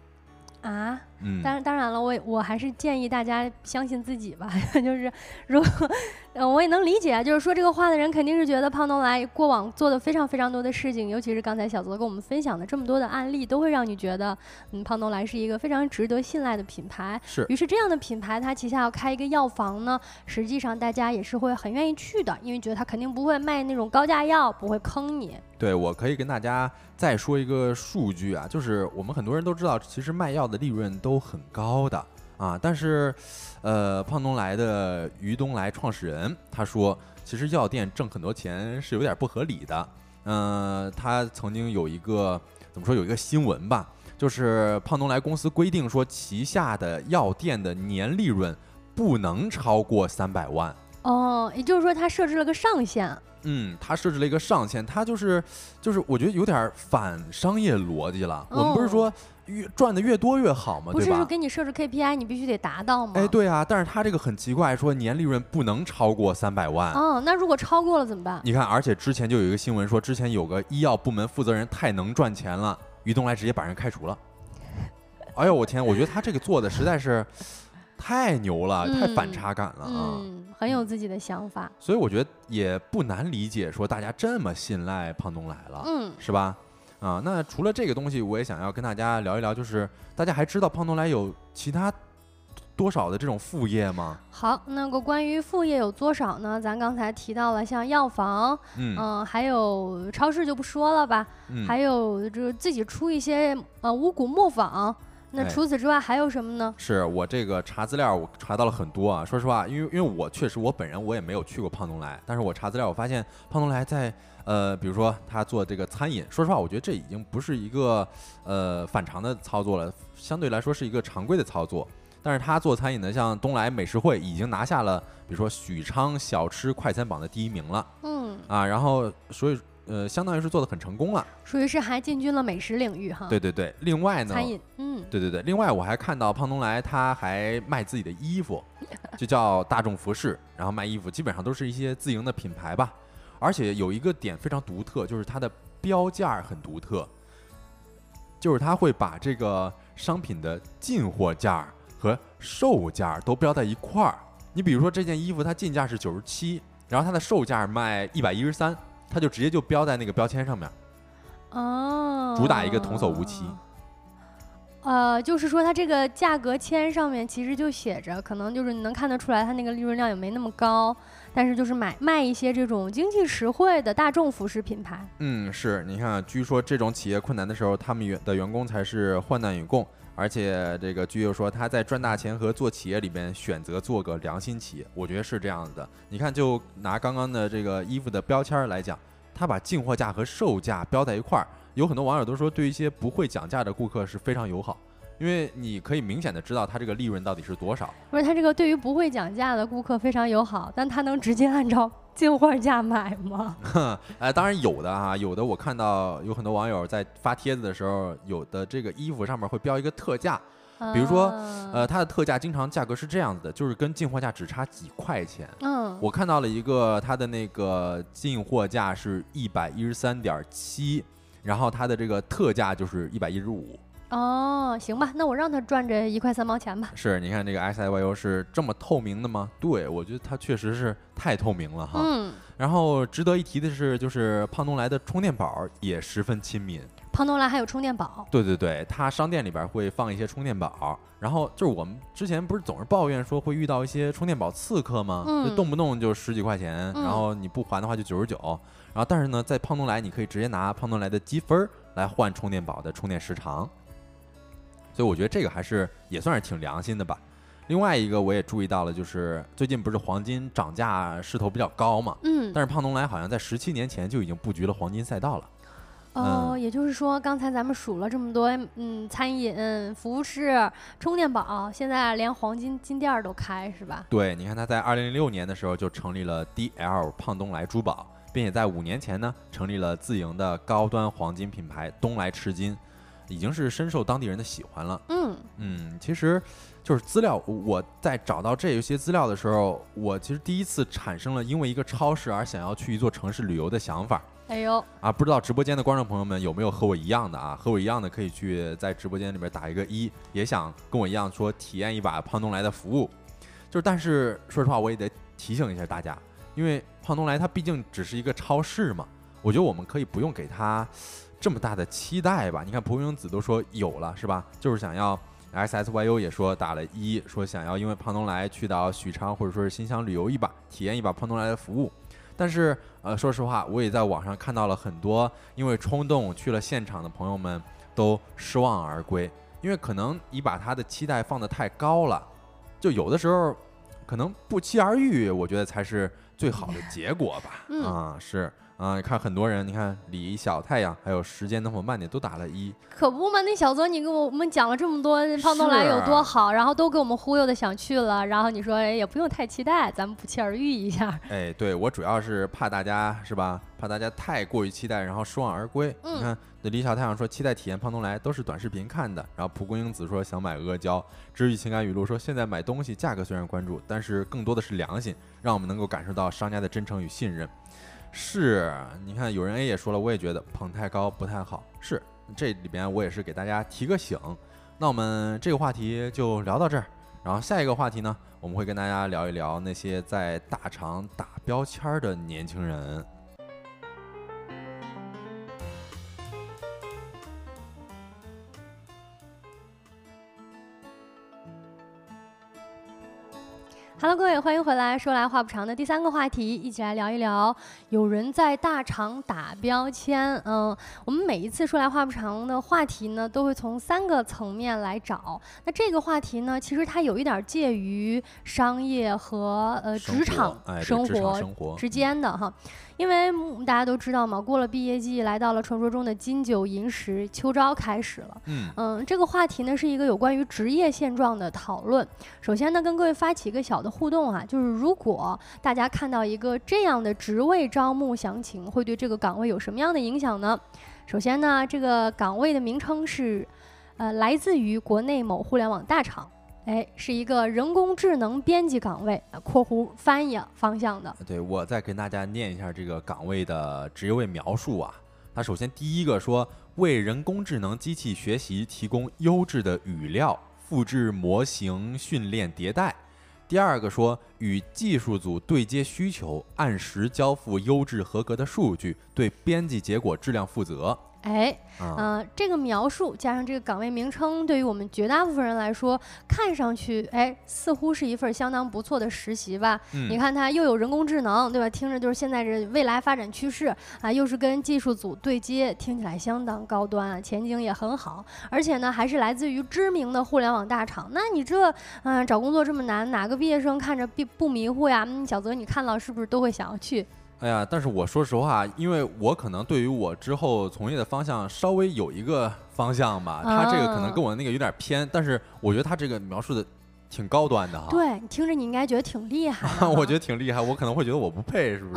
B: 啊，
A: 嗯，
B: 当然当然了，我我还是建议大家相信自己吧。就是如果，呃，我也能理解，就是说这个话的人肯定是觉得胖东来过往做的非常非常多的事情，尤其是刚才小泽跟我们分享的这么多的案例，都会让你觉得，嗯，胖东来是一个非常值得信赖的品牌。
A: 是。
B: 于是这样的品牌，它旗下要开一个药房呢，实际上大家也是会很愿意去的，因为觉得它肯定不会卖那种高价药，不会坑你。
A: 对，我可以跟大家再说一个数据啊，就是我们很多人都知道，其实卖药的利润都很高的啊。但是，呃，胖东来的于东来创始人他说，其实药店挣很多钱是有点不合理的。嗯，他曾经有一个怎么说，有一个新闻吧，就是胖东来公司规定说，旗下的药店的年利润不能超过三百万。
B: 哦，也就是说，他设置了个上限。
A: 嗯，他设置了一个上限，他就是，就是我觉得有点反商业逻辑了。我们不是说越赚的越多越好吗？
B: 不是说给你设置 KPI，你必须得达到吗？
A: 哎，对啊，但是他这个很奇怪，说年利润不能超过三百万。
B: 哦，那如果超过了怎么办？
A: 你看，而且之前就有一个新闻说，之前有个医药部门负责人太能赚钱了，于东来直接把人开除了。哎呦我天，我觉得他这个做的实在是。太牛了，太反差感了啊！
B: 嗯，很有自己的想法，
A: 所以我觉得也不难理解，说大家这么信赖胖东来了，嗯，是吧？啊，那除了这个东西，我也想要跟大家聊一聊，就是大家还知道胖东来有其他多少的这种副业吗？
B: 好，那个关于副业有多少呢？咱刚才提到了像药房，嗯，还有超市就不说了吧，还有就是自己出一些呃五谷磨坊。那除此之外还有什么呢？
A: 是我这个查资料，我查到了很多啊。说实话，因为因为我确实我本人我也没有去过胖东来，但是我查资料，我发现胖东来在呃，比如说他做这个餐饮，说实话，我觉得这已经不是一个呃反常的操作了，相对来说是一个常规的操作。但是他做餐饮的，像东来美食汇已经拿下了，比如说许昌小吃快餐榜的第一名了。嗯啊，然后所以。呃，相当于是做的很成功了，
B: 属于是还进军了美食领域哈。
A: 对对对，另外呢，
B: 餐饮，嗯，
A: 对对对，另外我还看到胖东来他还卖自己的衣服，就叫大众服饰，然后卖衣服基本上都是一些自营的品牌吧，而且有一个点非常独特，就是它的标价很独特，就是它会把这个商品的进货价和售价都标在一块儿。你比如说这件衣服它进价是九十七，然后它的售价卖一百一十三。它就直接就标在那个标签上面，
B: 哦，
A: 主打一个童叟无欺。
B: 呃，就是说它这个价格签上面其实就写着，可能就是你能看得出来，它那个利润量也没那么高，但是就是买卖一些这种经济实惠的大众服饰品牌。
A: 嗯，是你看，据说这种企业困难的时候，他们员的员工才是患难与共。而且这个据又说他在赚大钱和做企业里边选择做个良心企业，我觉得是这样子的。你看，就拿刚刚的这个衣服的标签来讲，他把进货价和售价标在一块儿，有很多网友都说对一些不会讲价的顾客是非常友好。因为你可以明显的知道它这个利润到底是多少。
B: 不是，它这个对于不会讲价的顾客非常友好，但它能直接按照 进货价买吗？
A: 哎，当然有的哈，有的我看到有很多网友在发帖子的时候，有的这个衣服上面会标一个特价，比如说，呃，它的特价经常价格是这样子的，就是跟进货价只差几块钱。嗯，我看到了一个它的那个进货价是一百一十三点七，然后它的这个特价就是一百一十五。
B: 哦，行吧，那我让他赚这一块三毛钱吧。
A: 是，你看这个 S I Y U 是这么透明的吗？对，我觉得它确实是太透明了哈。嗯。然后值得一提的是，就是胖东来的充电宝也十分亲民。
B: 胖东来还有充电宝？
A: 对对对，它商店里边会放一些充电宝。然后就是我们之前不是总是抱怨说会遇到一些充电宝刺客吗？嗯。就动不动就十几块钱，然后你不还的话就九十九。然后但是呢，在胖东来你可以直接拿胖东来的积分来换充电宝的充电时长。所以我觉得这个还是也算是挺良心的吧。另外一个我也注意到了，就是最近不是黄金涨价势头比较高嘛，嗯，但是胖东来好像在十七年前就已经布局了黄金赛道了。
B: 哦，也就是说，刚才咱们数了这么多，嗯，餐饮、服饰、充电宝，现在连黄金金店都开，是吧？
A: 对，你看他在二零零六年的时候就成立了 DL 胖东来珠宝，并且在五年前呢，成立了自营的高端黄金品牌东来赤金，已经是深受当地人的喜欢了。
B: 嗯
A: 嗯，其实就是资料，我在找到这些资料的时候，我其实第一次产生了因为一个超市而想要去一座城市旅游的想法。
B: 哎呦
A: 啊，不知道直播间的观众朋友们有没有和我一样的啊？和我一样的可以去在直播间里边打一个一，也想跟我一样说体验一把胖东来的服务。就是，但是说实话，我也得提醒一下大家，因为胖东来它毕竟只是一个超市嘛，我觉得我们可以不用给它这么大的期待吧。你看蒲公英子都说有了是吧？就是想要 S S Y U 也说打了一，说想要因为胖东来去到许昌或者说是新乡旅游一把，体验一把胖东来的服务。但是，呃，说实话，我也在网上看到了很多因为冲动去了现场的朋友们都失望而归，因为可能你把他的期待放得太高了，就有的时候可能不期而遇，我觉得才是最好的结果吧。啊，是。啊，你看很多人，你看李小太阳，还有时间能否慢点，都打了一，
B: 可不嘛？那小泽，你给我们讲了这么多胖东来有多好，然后都给我们忽悠的想去了，然后你说也不用太期待，咱们不期而遇一下。
A: 哎，对我主要是怕大家是吧？怕大家太过于期待，然后失望而归。你看，那李小太阳说期待体验胖东来都是短视频看的，然后蒲公英子说想买阿胶，治愈情感语录说现在买东西价格虽然关注，但是更多的是良心，让我们能够感受到商家的真诚与信任。是，你看有人 A 也说了，我也觉得捧太高不太好。是，这里边我也是给大家提个醒。那我们这个话题就聊到这儿，然后下一个话题呢，我们会跟大家聊一聊那些在大厂打标签的年轻人。
B: Hello，各位，欢迎回来。说来话不长的第三个话题，一起来聊一聊有人在大厂打标签。嗯，我们每一次说来话不长的话题呢，都会从三个层面来找。那这个话题呢，其实它有一点介于商业和呃职场生活之间的哈。因为大家都知道嘛，过了毕业季，来到了传说中的金九银十，秋招开始了。嗯嗯，这个话题呢是一个有关于职业现状的讨论。首先呢，跟各位发起一个小的互动啊，就是如果大家看到一个这样的职位招募详情，会对这个岗位有什么样的影响呢？首先呢，这个岗位的名称是，呃，来自于国内某互联网大厂。哎，是一个人工智能编辑岗位（括弧翻译方向的）。
A: 对，我再跟大家念一下这个岗位的职位描述啊。它首先第一个说，为人工智能机器学习提供优质的语料，复制模型训练迭代。第二个说，与技术组对接需求，按时交付优质合格的数据，对编辑结果质量负责。
B: 哎，嗯，这个描述加上这个岗位名称，对于我们绝大部分人来说，看上去，哎，似乎是一份相当不错的实习吧？你看它又有人工智能，对吧？听着就是现在这未来发展趋势啊，又是跟技术组对接，听起来相当高端啊，前景也很好。而且呢，还是来自于知名的互联网大厂。那你这，嗯，找工作这么难，哪个毕业生看着不不迷糊呀？嗯，小泽，你看到是不是都会想要去？
A: 哎呀，但是我说实话，因为我可能对于我之后从业的方向稍微有一个方向吧，他这个可能跟我那个有点偏，但是我觉得他这个描述的。挺高端的哈，
B: 对你听着你应该觉得挺厉害，
A: 我觉得挺厉害，我可能会觉得我不配，是不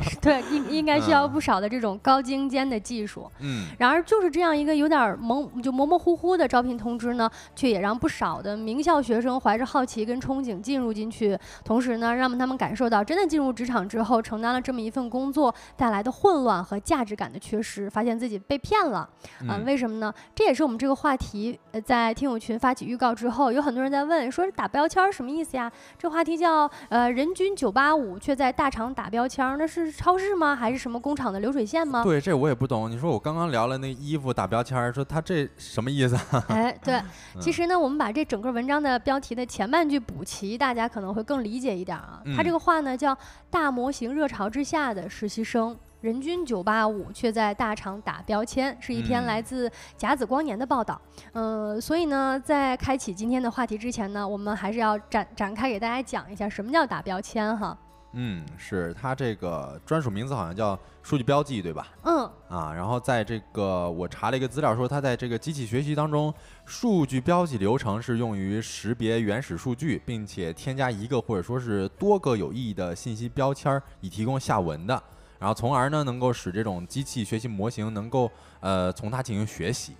A: 是？
B: 对，应应该需要不少的这种高精尖的技术。嗯，然而就是这样一个有点蒙就模模糊糊的招聘通知呢，却也让不少的名校学生怀着好奇跟憧憬进入进去，同时呢，让他们感受到真的进入职场之后，承担了这么一份工作带来的混乱和价值感的缺失，发现自己被骗了。嗯，为什么呢？这也是我们这个话题在听友群发起预告之后，有很多人在问说。打标签什么意思呀？这话题叫呃，人均九八五却在大厂打标签，那是超市吗？还是什么工厂的流水线吗？
A: 对，这我也不懂。你说我刚刚聊了那衣服打标签，说他这什么意思？
B: 哎，对，其实呢，我们把这整个文章的标题的前半句补齐，大家可能会更理解一点啊。他这个话呢，叫大模型热潮之下的实习生。人均九八五，却在大厂打标签，是一篇来自甲子光年的报道。嗯，所以呢，在开启今天的话题之前呢，我们还是要展展开给大家讲一下什么叫打标签哈。
A: 嗯，是它这个专属名字好像叫数据标记，对吧？
B: 嗯，
A: 啊，然后在这个我查了一个资料说，它在这个机器学习当中，数据标记流程是用于识别原始数据，并且添加一个或者说是多个有意义的信息标签儿，以提供下文的，然后从而呢能够使这种机器学习模型能够呃从它进行学习。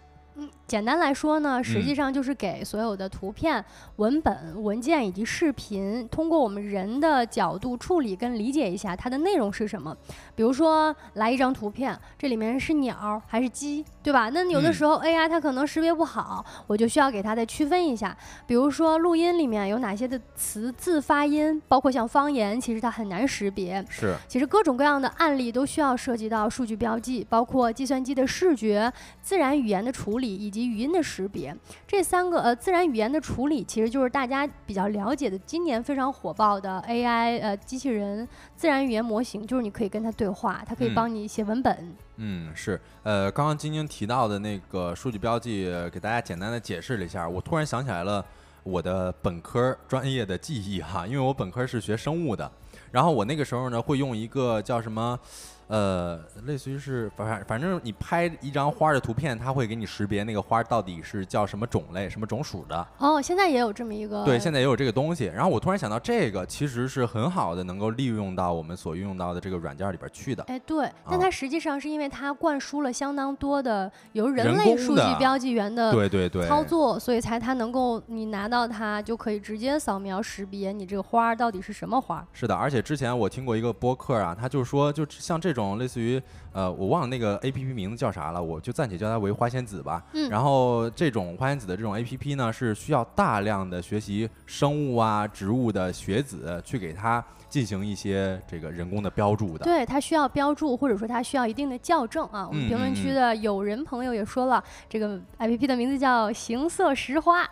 B: 简单来说呢，实际
A: 嗯
B: 上就是给所有的图片、文本、文件以及视频，通过我们人的角度处理跟理解一下它的内容是什么。比如说，来一张图片，这里面是鸟还是鸡，对吧？那有的
A: 嗯
B: 时候 AI 它可能识别不好，我就需要给它再区分一下。比如说，录音里面有哪些的词字发音，包括像方言，其实它很难识别。
A: 是，
B: 其实各种各样的案例都需要涉及到数据标记，包括计算机的视觉、自然语言的处理以及语音的识别。这三个呃，自然语言的处理其实就是大家比较了解的，今年非常火爆的 AI 呃机器人自然语言模型，就是你可以跟它对话，它可以
A: 嗯
B: 帮你写文本。
A: 嗯，是，呃，刚刚晶晶提到的那个数据标记，呃给大家简单的解释了一下，我突然想起来了我的本科专业的记忆哈，因为我本科是学生物的，然后我那个时候呢会用一个叫什么。呃，类似于是反反正你拍一张花的图片，它会给你识别那个花到底是叫什么种类、什么种属的。
B: 哦，现在也有这么一个
A: 对，现在也有这个东西。然后我突然想到，这个其实是很好的，能够利用到我们所运用到的这个软件里边去的。
B: 哎，对，但
A: 啊
B: 它实际上是因为它灌输了相当多的由人
A: 人
B: 类数据标记员的
A: 对对对，
B: 操作，所以才它能够你拿到它就可以直接扫描识别你这个花到底是什么花。
A: 是的，而且之前我听过一个播客啊，他就说，就像这种类似于呃，我忘了那个 A P P 名字叫啥了，我就暂且叫它为花仙子吧。
B: 嗯
A: 然后这种花仙子的这种 A P P 呢，是需要大量的学习生物啊、植物的学子去给它进行一些这个人工的标注的。
B: 对，它需要标注，或者说它需要一定的校正啊。我们
A: 嗯
B: 评论区的友人朋友也说了，这个 APP 的名字叫行色石花。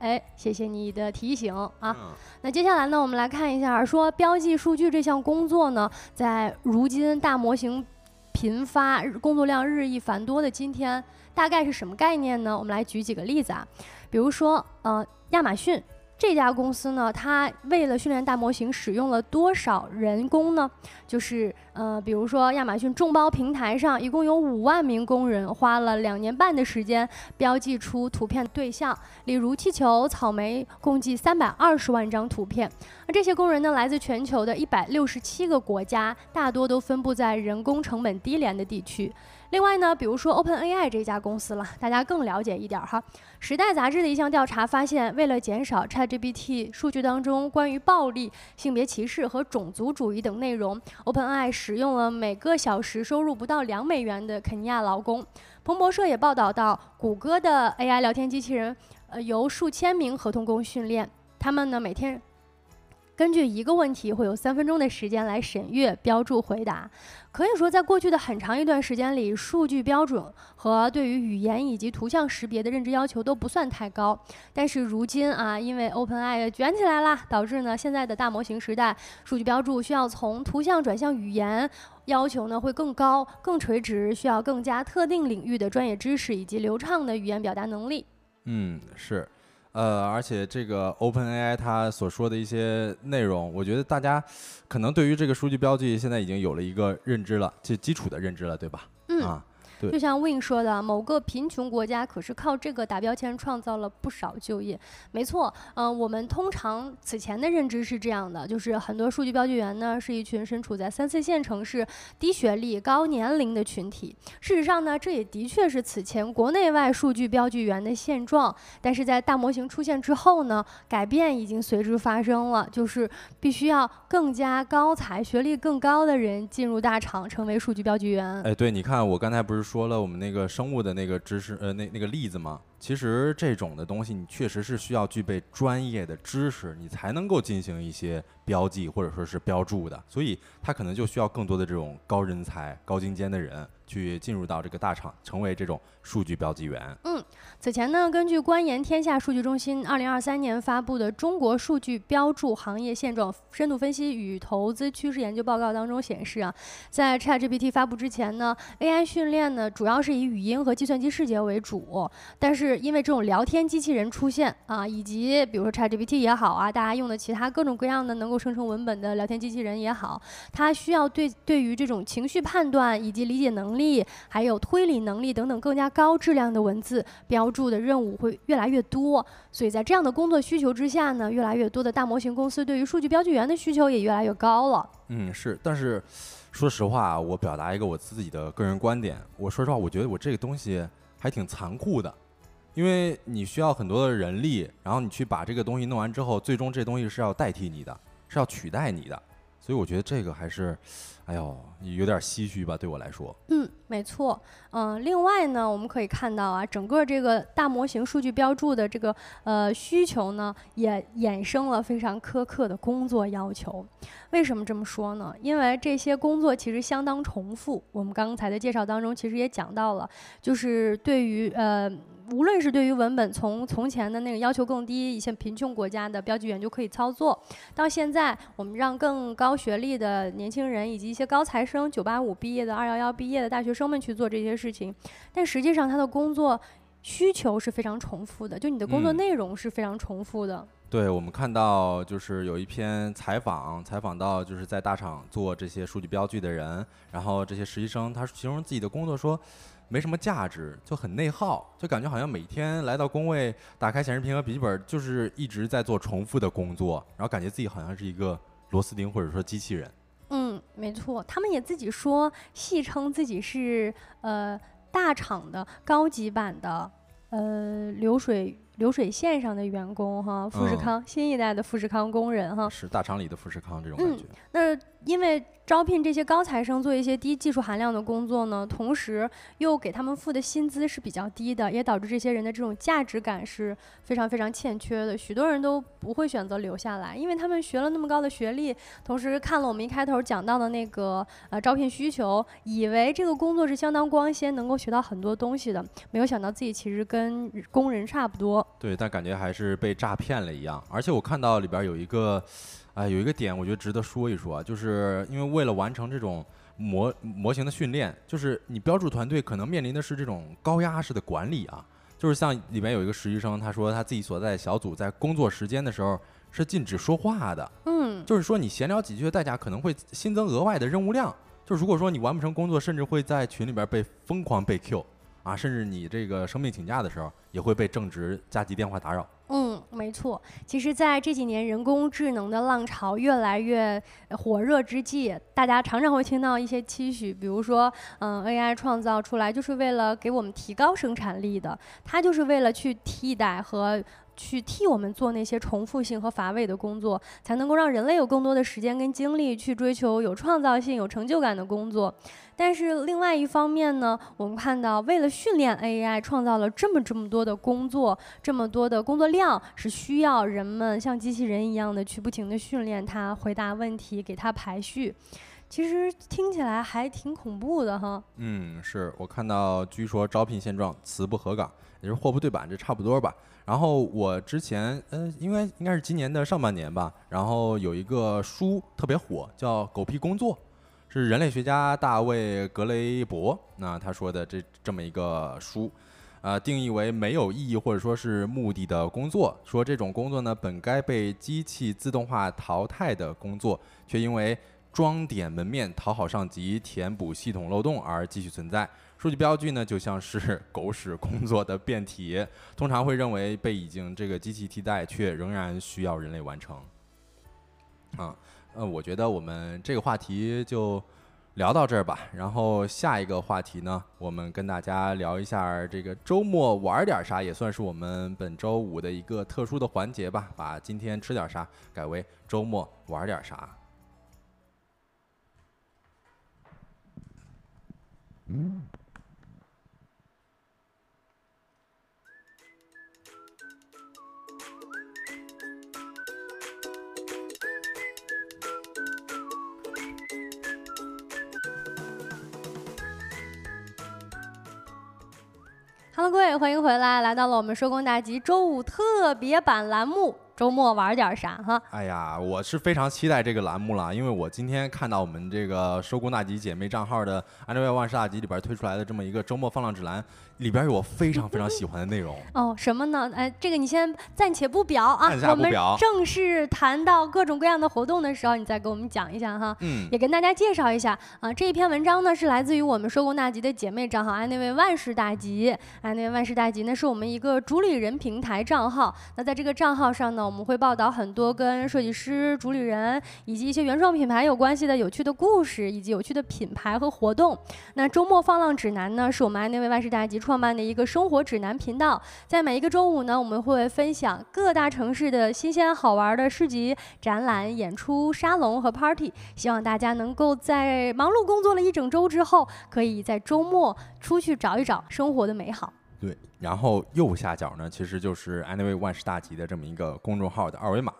B: 哎，谢谢你的提醒啊。
A: 嗯
B: 那接下来呢，我们来看一下，说标记数据这项工作呢，在如今大模型频发、工作量日益繁多的今天，大概是什么概念呢？我们来举几个例子啊，比如说，呃，亚马逊。这家公司呢，它为了训练大模型，使用了多少人工呢？就是呃，比如说亚马逊众包平台上，一共有五万名工人，花了两年半的时间标记出图片对象，例如气球、草莓，共计三百二十万张图片。而这些工人呢，来自全球的一百六十七个国家，大多都分布在人工成本低廉的地区。另外呢，比如说 OpenAI 这家公司了，大家更了解一点儿哈。《时代》杂志的一项调查发现，为了减少 ChatGPT 数据当中关于暴力、性别歧视和种族主义等内容，OpenAI 使用了每个小时收入不到两美元的肯尼亚劳工。彭博社也报道到，谷歌的 AI 聊天机器人，呃，由数千名合同工训练，他们呢每天根据一个问题会有三分钟的时间来审阅、标注、回答。可以说，在过去的很长一段时间里，数据标准和对于语言以及图像识别的认知要求都不算太高。但是如今啊，因为 OpenAI 卷起来啦，导致呢现在的大模型时代，数据标注需要从图像转向语言，要求呢会更高、更垂直，需要更加特定领域的专业知识以及流畅的语言表达能力。
A: 嗯，是，呃，而且这个 OpenAI 它所说的一些内容，我觉得大家可能对于这个数据标记现在已经有了一个认知了，就基础的认知了，对吧？
B: 嗯。
A: 啊，对
B: 就像 Win 说的，某个贫穷国家可是靠这个打标签创造了不少就业。没错，嗯、我们通常此前的认知是这样的，就是很多数据标记员呢是一群身处在三四线城市、低学历、高年龄的群体。事实上呢，这也的确是此前国内外数据标记员的现状。但是在大模型出现之后呢，改变已经随之发生了，就是必须要更加高才、学历更高的人进入大厂，成为数据标记员。
A: 哎，对，你看我刚才不是说了我们那个生物的那个知识，呃，那那个例子吗？其实这种的东西，你确实是需要具备专业的知识，你才能够进行一些标记或者说是标注的。所以它可能就需要更多的这种高人才、高精尖的人去进入到这个大厂，成为这种数据标记员。
B: 嗯此前呢，根据官研天下数据中心二零二三年发布的《中国数据标注行业现状深度分析与投资趋势研究报告》当中显示啊，在 ChatGPT 发布之前呢，AI 训练呢主要是以语音和计算机视觉为主，但是是因为这种聊天机器人出现啊，以及比如说 ChatGPT 也好啊，大家用的其他各种各样的能够生成文本的聊天机器人也好，它需要对对于这种情绪判断以及理解能力，还有推理能力等等更加高质量的文字标注的任务会越来越多。所以在这样的工作需求之下呢，越来越多的大模型公司对于数据标记员的需求也越来越高了。
A: 嗯，是，但是说实话，我表达一个我自己的个人观点，我说实话，我觉得我这个东西还挺残酷的，因为你需要很多的人力，然后你去把这个东西弄完之后，最终这东西是要代替你的，是要取代你的，所以我觉得这个还是，哎呦，有点唏嘘吧，对我来说。
B: 嗯，没错。嗯，另外呢，我们可以看到啊，整个这个大模型数据标注的这个呃需求呢，也衍生了非常苛刻的工作要求。为什么这么说呢？因为这些工作其实相当重复。我们刚才的介绍当中其实也讲到了，就是对于呃，无论是对于文本，从从前的那个要求更低，一些贫穷国家的标记员就可以操作，到现在我们让更高学历的年轻人以及一些高材生、九八五毕业的、二幺幺毕业的大学生们去做这些事情，但实际上他的工作需求是非常重复的，就你的工作
A: 嗯
B: 内容是非常重复的。
A: 对，我们看到就是有一篇采访，采访到就是在大厂做这些数据标记的人，然后这些实习生他形容自己的工作说没什么价值，就很内耗，就感觉好像每天来到工位，打开显示屏和笔记本，就是一直在做重复的工作，然后感觉自己好像是一个螺丝钉或者说机器人。
B: 嗯，没错，他们也自己说，戏称自己是呃大厂的高级版的呃流水流水线上的员工哈，富士
A: 嗯
B: 康、新一代的富士康工人哈。
A: 是大厂里的富士康这种感
B: 嗯
A: 觉。
B: 那因为招聘这些高材生做一些低技术含量的工作呢，同时又给他们付的薪资是比较低的，也导致这些人的这种价值感是非常非常欠缺的。许多人都不会选择留下来，因为他们学了那么高的学历，同时看了我们一开头讲到的那个呃招聘需求，以为这个工作是相当光鲜，能够学到很多东西的，没有想到自己其实跟工人差不多。
A: 对，但感觉还是被诈骗了一样。而且我看到里边有一个，啊、有一个点，我觉得值得说一说啊，就是因为为了完成这种模模型的训练，就是你标注团队可能面临的是这种高压式的管理啊。就是像里面有一个实习生，他说他自己所在小组在工作时间的时候是禁止说话的，
B: 嗯，
A: 就是说你闲聊几句的代价可能会新增额外的任务量。就如果说你完不成工作，甚至会在群里边被疯狂被 Q 啊，甚至你这个生病请假的时候也会被正值加急电话打扰。
B: 嗯，没错。其实，在这几年人工智能的浪潮越来越火热之际，大家常常会听到一些期许，比如说，嗯，AI 创造出来就是为了给我们提高生产力的，它就是为了去替代和。去替我们做那些重复性和乏味的工作，才能够让人类有更多的时间跟精力去追求有创造性、有成就感的工作。但是另外一方面呢，我们看到为了训练 AI，创造了这么这么多的工作，这么多的工作量是需要人们像机器人一样的去不停的训练它，回答问题，给它排序。其实听起来还挺恐怖的哈。
A: 嗯，是我看到，据说招聘现状词不合岗，也就是货不对版，这差不多吧。然后我之前，呃，应该应该是今年的上半年吧，然后有一个书特别火，叫《狗屁工作》，是人类学家大卫格雷伯那他说的这这么一个书，呃，定义为没有意义或者说是目的的工作，说这种工作呢本该被机器自动化淘汰的工作，却因为装点门面、讨好上级、填补系统漏洞而继续存在。数据标记呢，就像是 狗屎工作的变体，通常会认为被已经这个机器替代，却仍然需要人类完成。啊，呃，我觉得我们这个话题就聊到这儿吧。然后下一个话题呢，我们跟大家聊一下这个周末玩点啥，也算是我们本周五的一个特殊的环节吧。把今天吃点啥改为周末玩点啥。
B: Hello，各位，欢迎回来，来到了我们收工大吉周五特别版栏目《周末玩点啥哈？
A: 哎呀，我是非常期待这个栏目了，因为我今天看到我们这个收工大吉姐妹账号的《安德烈万事大吉》里边推出来的这么一个周末放浪指南，里边有我非常非常喜欢的内容。
B: 哦，什么呢？哎，这个你先暂且不表啊，我们正式谈到各种各样的活动的时候，你再给我们讲一下哈。
A: 嗯，
B: 也跟大家介绍一下啊，这一篇文章呢是来自于我们收工大吉的姐妹账号“安内卫万事大吉”。安内卫万事大吉呢是我们一个主理人平台账号。那在这个账号上呢，我们会报道很多跟设计师、主理人以及一些原创品牌有关系的有趣的故事，以及有趣的品牌和活动。那周末放浪指南呢，是我们安内卫万事大吉创办的一个生活指南频道。在每一个周五呢，我们会分享各大城市的新鲜好玩的市集、展览、演出、沙龙和 party。希望大家能够在忙碌工作了一整周之后，可以在周末出去找一找生活的美好。
A: 对。然后右下角呢，其实就是 Anyway 万事大吉的这么一个公众号的二维码，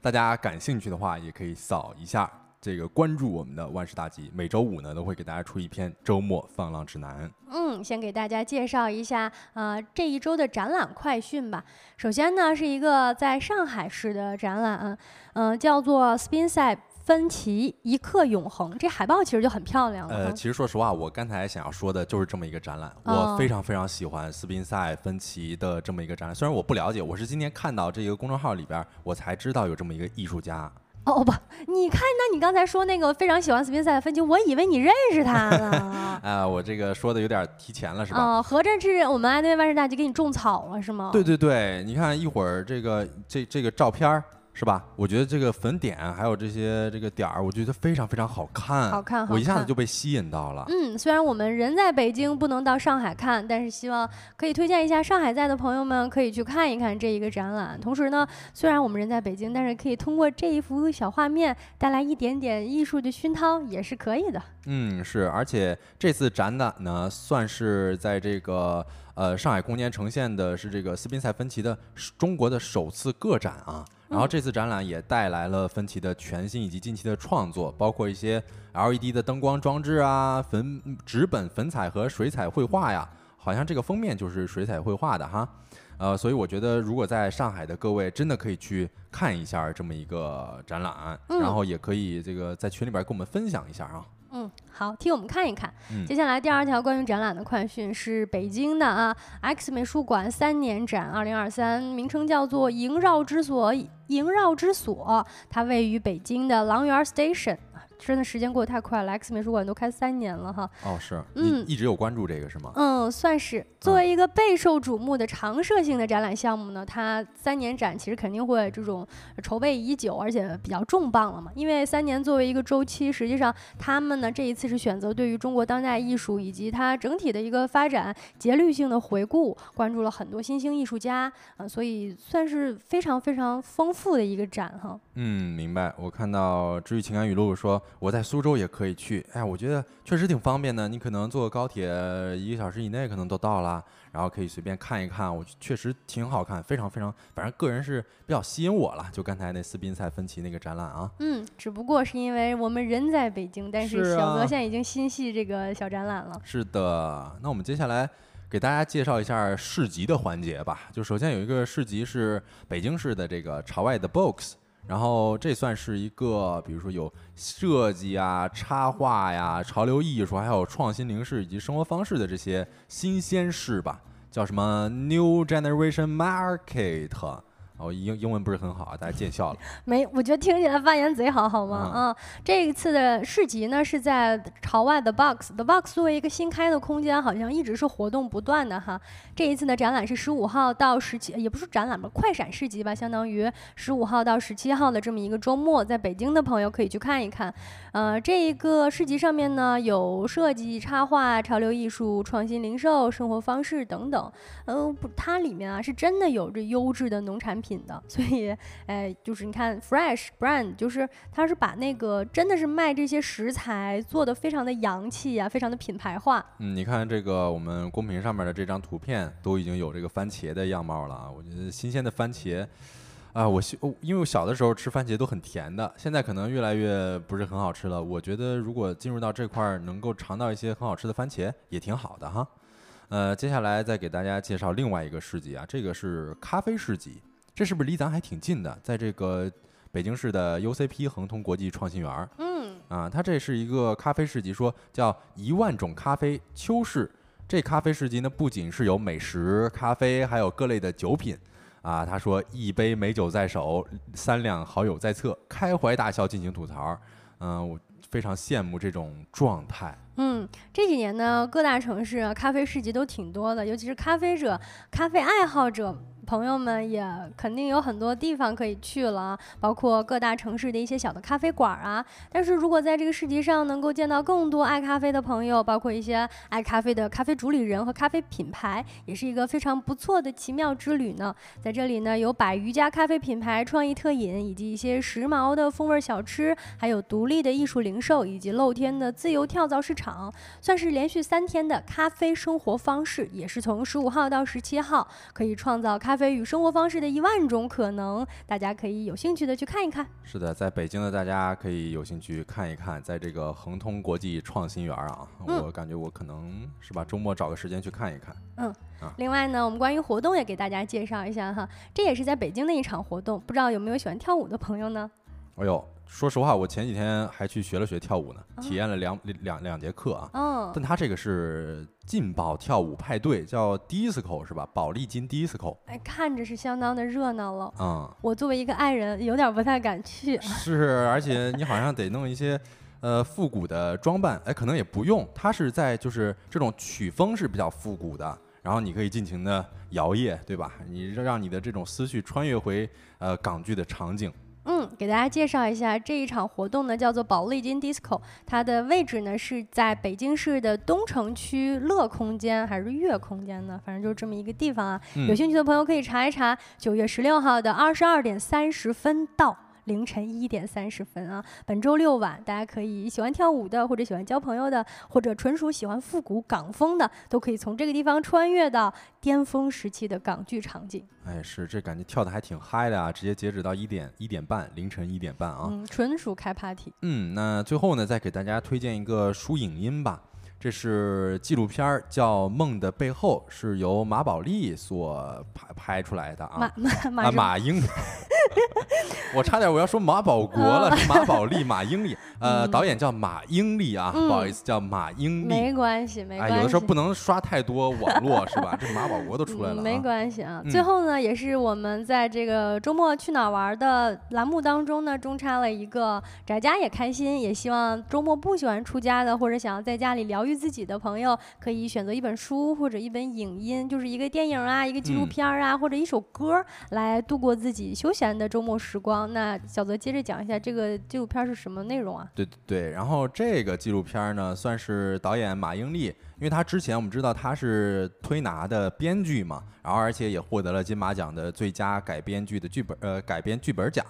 A: 大家感兴趣的话也可以扫一下。这个关注我们的万事大吉，每周五呢都会给大家出一篇周末放浪指南。
B: 嗯，先给大家介绍一下，呃，这一周的展览快讯吧。首先呢，是一个在上海市的展览，嗯、叫做 Spinside 分歧一刻永恒。这海报其实就很漂亮了。
A: 呃，
B: 嗯
A: 其实说实话，我刚才想要说的就是这么一个展览，
B: 哦
A: 我非常非常喜欢斯宾塞芬奇的这么一个展览。虽然我不了解，我是今天看到这个公众号里边，我才知道有这么一个艺术家。
B: 哦不，你看，那你刚才说那个非常喜欢斯宾塞的分歧，我以为你认识他呢。
A: 啊、我这个说的有点提前了，是吧？
B: 哦，合着是我们安内万事大吉给你种草了是吗？
A: 对对对，你看一会儿这个这这个照片儿是吧？我觉得这个粉点还有这些这个点儿，我觉得非常非常好看，
B: 好看好
A: 我一下子就被吸引到了。
B: 嗯，虽然我们人在北京，不能到上海看，但是希望可以推荐一下上海在的朋友们可以去看一看这一个展览。同时呢，虽然我们人在北京，但是可以通过这一幅小画面带来一点点艺术的熏陶，也是可以的。
A: 嗯，是，而且这次展览呢，算是在这个呃上海空间呈现的是这个斯宾塞芬奇的中国的首次个展啊。然后这次展览也带来了芬奇的全新以及近期的创作，包括一些 LED 的灯光装置啊、粉纸本粉彩和水彩绘画呀，好像这个封面就是水彩绘画的哈。呃，所以我觉得如果在上海的各位真的可以去看一下这么一个展览，
B: 嗯
A: 然后也可以这个在群里边跟我们分享一下啊。
B: 嗯，好，替我们看一看。
A: 嗯
B: 接下来第二条关于展览的快讯是北京的啊，X 美术馆三年展二零二三，名称叫做“萦绕之所”，萦绕之所，它位于北京的郎园 Station。啊真的时间过得太快了，X 美术馆都开三年了哈。
A: 哦，是
B: 嗯
A: 一直有关注这个是吗？
B: 嗯，算是作为一个备受瞩目的常设性的展览项目呢，它三年展其实肯定会这种筹备已久，而且比较重磅了嘛。因为三年作为一个周期，实际上他们呢这一次是选择对于中国当代艺术以及它整体的一个发展节律性的回顾，关注了很多新兴艺术家，啊、所以算是非常非常丰富的一个展哈。
A: 嗯，明白。我看到治愈情感语录说我在苏州也可以去，哎，我觉得确实挺方便的。你可能坐高铁一个小时以内可能都到了，然后可以随便看一看。我确实挺好看，非常非常，反正个人是比较吸引我了。就刚才那斯宾塞芬奇那个展览啊，
B: 嗯，只不过是因为我们人在北京，但是
A: 是
B: 小哥
A: 啊
B: 现在已经心系这个小展览了。
A: 是的。那我们接下来给大家介绍一下市集的环节吧。就首先有一个市集是北京市的这个朝外的 Box。然后这算是一个，比如说有设计啊、插画呀、潮流艺术，还有创新零食以及生活方式的这些新鲜事吧，叫什么 New Generation Market。哦，英英文不是很好啊，大家见笑了。
B: 没，我觉得听起来发言贼好，好吗？
A: 嗯
B: 啊，这一次的市集呢是在朝外的 Box，The Box 作为一个新开的空间，好像一直是活动不断的哈。这一次的展览是十五号到十七，也不是展览吧，快闪市集吧，相当于十五号到十七号的这么一个周末，在北京的朋友可以去看一看。呃，这一个市集上面呢有设计、插画、潮流艺术、创新零售、生活方式等等。嗯、不，它里面啊是真的有着优质的农产品品的，所以，哎，就是你看 fresh brand，就是它是把那个真的是卖这些食材做的非常的洋气呀、非常的品牌化。
A: 嗯，你看这个我们公屏上面的这张图片，都已经有这个番茄的样貌了啊！我觉得新鲜的番茄，啊，我小、因为我小的时候吃番茄都很甜的，现在可能越来越不是很好吃了。我觉得如果进入到这块儿，能够尝到一些很好吃的番茄，也挺好的哈。呃，接下来再给大家介绍另外一个市集啊，这个是咖啡市集。这是不是离咱还挺近的？在这个北京市的 UCP 恒通国际创新园儿
B: 嗯，
A: 啊，它这是一个咖啡市集，说叫一万种咖啡秋市。这咖啡市集呢，不仅是有美食、咖啡，还有各类的酒品。啊，他说一杯美酒在手，三两好友在侧，开怀大笑进行吐槽。嗯、我非常羡慕这种状态。
B: 嗯，这几年呢，各大城市啊咖啡市集都挺多的，尤其是咖啡者、咖啡爱好者朋友们也肯定有很多地方可以去了，包括各大城市的一些小的咖啡馆啊。但是如果在这个市集上能够见到更多爱咖啡的朋友，包括一些爱咖啡的咖啡主理人和咖啡品牌，也是一个非常不错的奇妙之旅呢。在这里呢，有百余家咖啡品牌创意特饮，以及一些时髦的风味小吃，还有独立的艺术零售，以及露天的自由跳蚤市场，算是连续三天的咖啡生活方式，也是从十五号到十七号，可以创造咖啡与生活方式的一万种可能。大家可以有兴趣的去看一看。
A: 是的，在北京的大家可以有兴趣看一看，在这个恒通国际创新园啊，
B: 嗯
A: 我感觉我可能是吧，周末找个时间去看一看。
B: 嗯另外呢，我们关于活动也给大家介绍一下哈，这也是在北京的一场活动，不知道有没有喜欢跳舞的朋友呢？
A: 哎呦，说实话，我前几天还去学了学跳舞呢，
B: 哦
A: 体验了两两两节课啊。
B: 嗯，
A: 但它这个是劲爆跳舞派对，叫 disco 是吧？宝丽金 disco
B: 哎，看着是相当的热闹了。
A: 嗯、
B: 我作为一个爱人，有点不太敢去。
A: 是，而且你好像得弄一些呃复古的装扮，哎，可能也不用，它是在就是这种曲风是比较复古的，然后你可以尽情的摇曳，对吧？你让让你的这种思绪穿越回呃港剧的场景。
B: 嗯，给大家介绍一下这一场活动呢，叫做宝丽金 Disco，它的位置呢是在北京市的东城区乐空间还是悦空间呢？反正就是这么一个地方啊。有
A: 嗯，
B: 兴趣的朋友可以查一查，九月十六号的二十二点三十分到。凌晨一点三十分啊，本周六晚，大家可以喜欢跳舞的，或者喜欢交朋友的，或者纯属喜欢复古港风的，都可以从这个地方穿越到巅峰时期的港剧场景。
A: 哎，是这感觉跳的还挺嗨的啊，直接截止到一点一点半，凌晨一点半啊。
B: 嗯，纯属开 party。
A: 嗯，那最后呢，再给大家推荐一个书影音吧。这是纪录片儿，叫《梦的背后》，是由马宝莉所拍拍出来的啊。
B: 马马马
A: 啊，马英，我差点我要说马保国了，是马宝莉、马英丽。呃，
B: 嗯
A: 导演叫马英丽啊，不好意思，叫马英丽。
B: 没关系，没关
A: 哎，
B: 系。
A: 有的时候不能刷太多网络是吧？这马保国都出来了、啊
B: 嗯没关系啊。
A: 嗯
B: 最后呢，也是我们在这个周末去哪儿玩的栏目当中呢，中插了一个宅家也开心，也希望周末不喜欢出家的，或者想要在家里疗愈自己的朋友，可以选择一本书或者一本影音，就是一个电影啊，一个纪录
A: 嗯
B: 片儿啊，或者一首歌，来度过自己休闲的周末时光。那小泽接着讲一下这个纪录片是什么内容啊？
A: 对对对，然后这个纪录片呢，算是导演马英丽，因为他之前我们知道他是推拿的编剧嘛，然后而且也获得了金马奖的最佳改编剧的剧本呃改编剧本奖。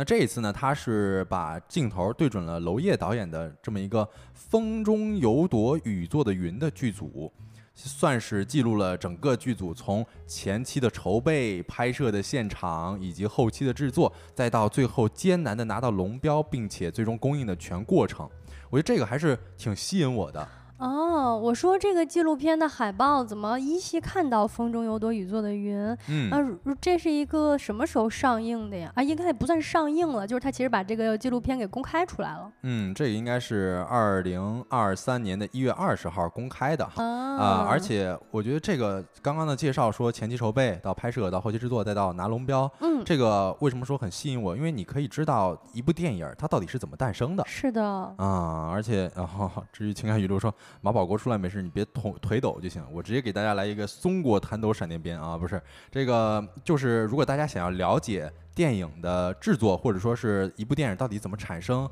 A: 那这一次呢，他是把镜头对准了娄烨导演的这么一个风中有朵雨做的云的剧组。算是记录了整个剧组从前期的筹备、拍摄的现场，以及后期的制作，再到最后艰难的拿到龙标，并且最终公映的全过程。我觉得这个还是挺吸引我的。
B: 哦，我说这个纪录片的海报怎么依稀看到风中有朵雨做的云？
A: 嗯
B: 啊，如如这是一个什么时候上映的呀？啊，应该也不算上映了，就是他其实把这个纪录片给公开出来了。
A: 嗯，这个应该是二零二三年的一月二十号公开的哈。
B: 啊
A: 啊、而且我觉得这个刚刚的介绍说前期筹备到拍摄到后期制作再到拿龙标，
B: 嗯，
A: 这个为什么说很吸引我？因为你可以知道一部电影它到底是怎么诞生的。
B: 是的，
A: 啊，而且然后、至于情感语录说马保国出来没事，你别腿腿抖就行。我直接给大家来一个松果弹抖闪电鞭啊，不是这个，就是如果大家想要了解电影的制作，或者说是一部电影到底怎么产生，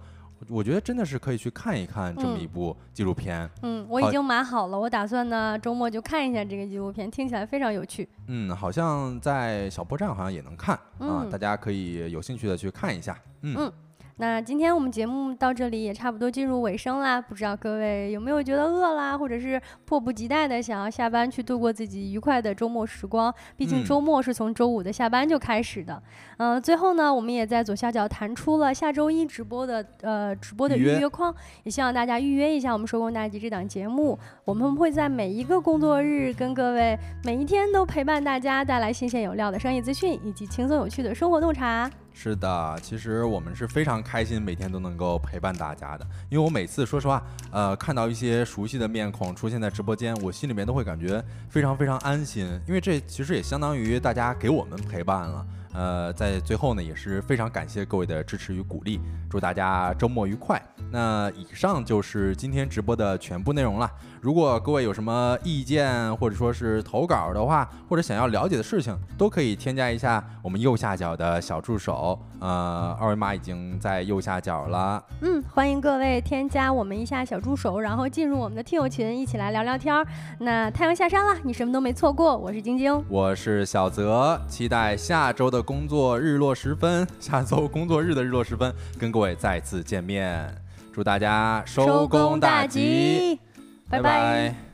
A: 我我觉得真的是可以去看一看这么
B: 嗯
A: 一部纪录片。
B: 嗯，我已经买好了，我打算呢周末就看一下这个纪录片，听起来非常有趣。
A: 嗯，好像在小破站好像也能看啊，
B: 嗯
A: 大家可以有兴趣的去看一下。嗯
B: 嗯那今天我们节目到这里也差不多进入尾声啦，不知道各位有没有觉得饿啦，或者是迫不及待的想要下班去度过自己愉快的周末时光？毕竟周末是从周五的下班就开始的。嗯，最后呢，我们也在左下角弹出了下周一直播的呃直播的预约框，也希望大家预约一下我们收工大吉这档节目。我们会在每一个工作日跟各位每一天都陪伴大家，带来新鲜有料的商业资讯以及轻松有趣的生活洞察。
A: 是的，其实我们是非常开心，每天都能够陪伴大家的。因为我每次说实话，呃，看到一些熟悉的面孔出现在直播间，我心里面都会感觉非常非常安心，因为这其实也相当于大家给我们陪伴了。呃，在最后呢，也是非常感谢各位的支持与鼓励，祝大家周末愉快。那以上就是今天直播的全部内容了。如果各位有什么意见或者说是投稿的话，或者想要了解的事情，都可以添加一下我们右下角的小助手，呃，二维码已经在右下角了。
B: 嗯，欢迎各位添加我们一下小助手，然后进入我们的听友群，一起来聊聊天儿。那太阳下山了，你什么都没错过。我是晶晶，
A: 我是小泽，期待下周的工作日落时分，下周工作日的日落时分，跟各位再次见面。祝大家收工大吉！拜拜。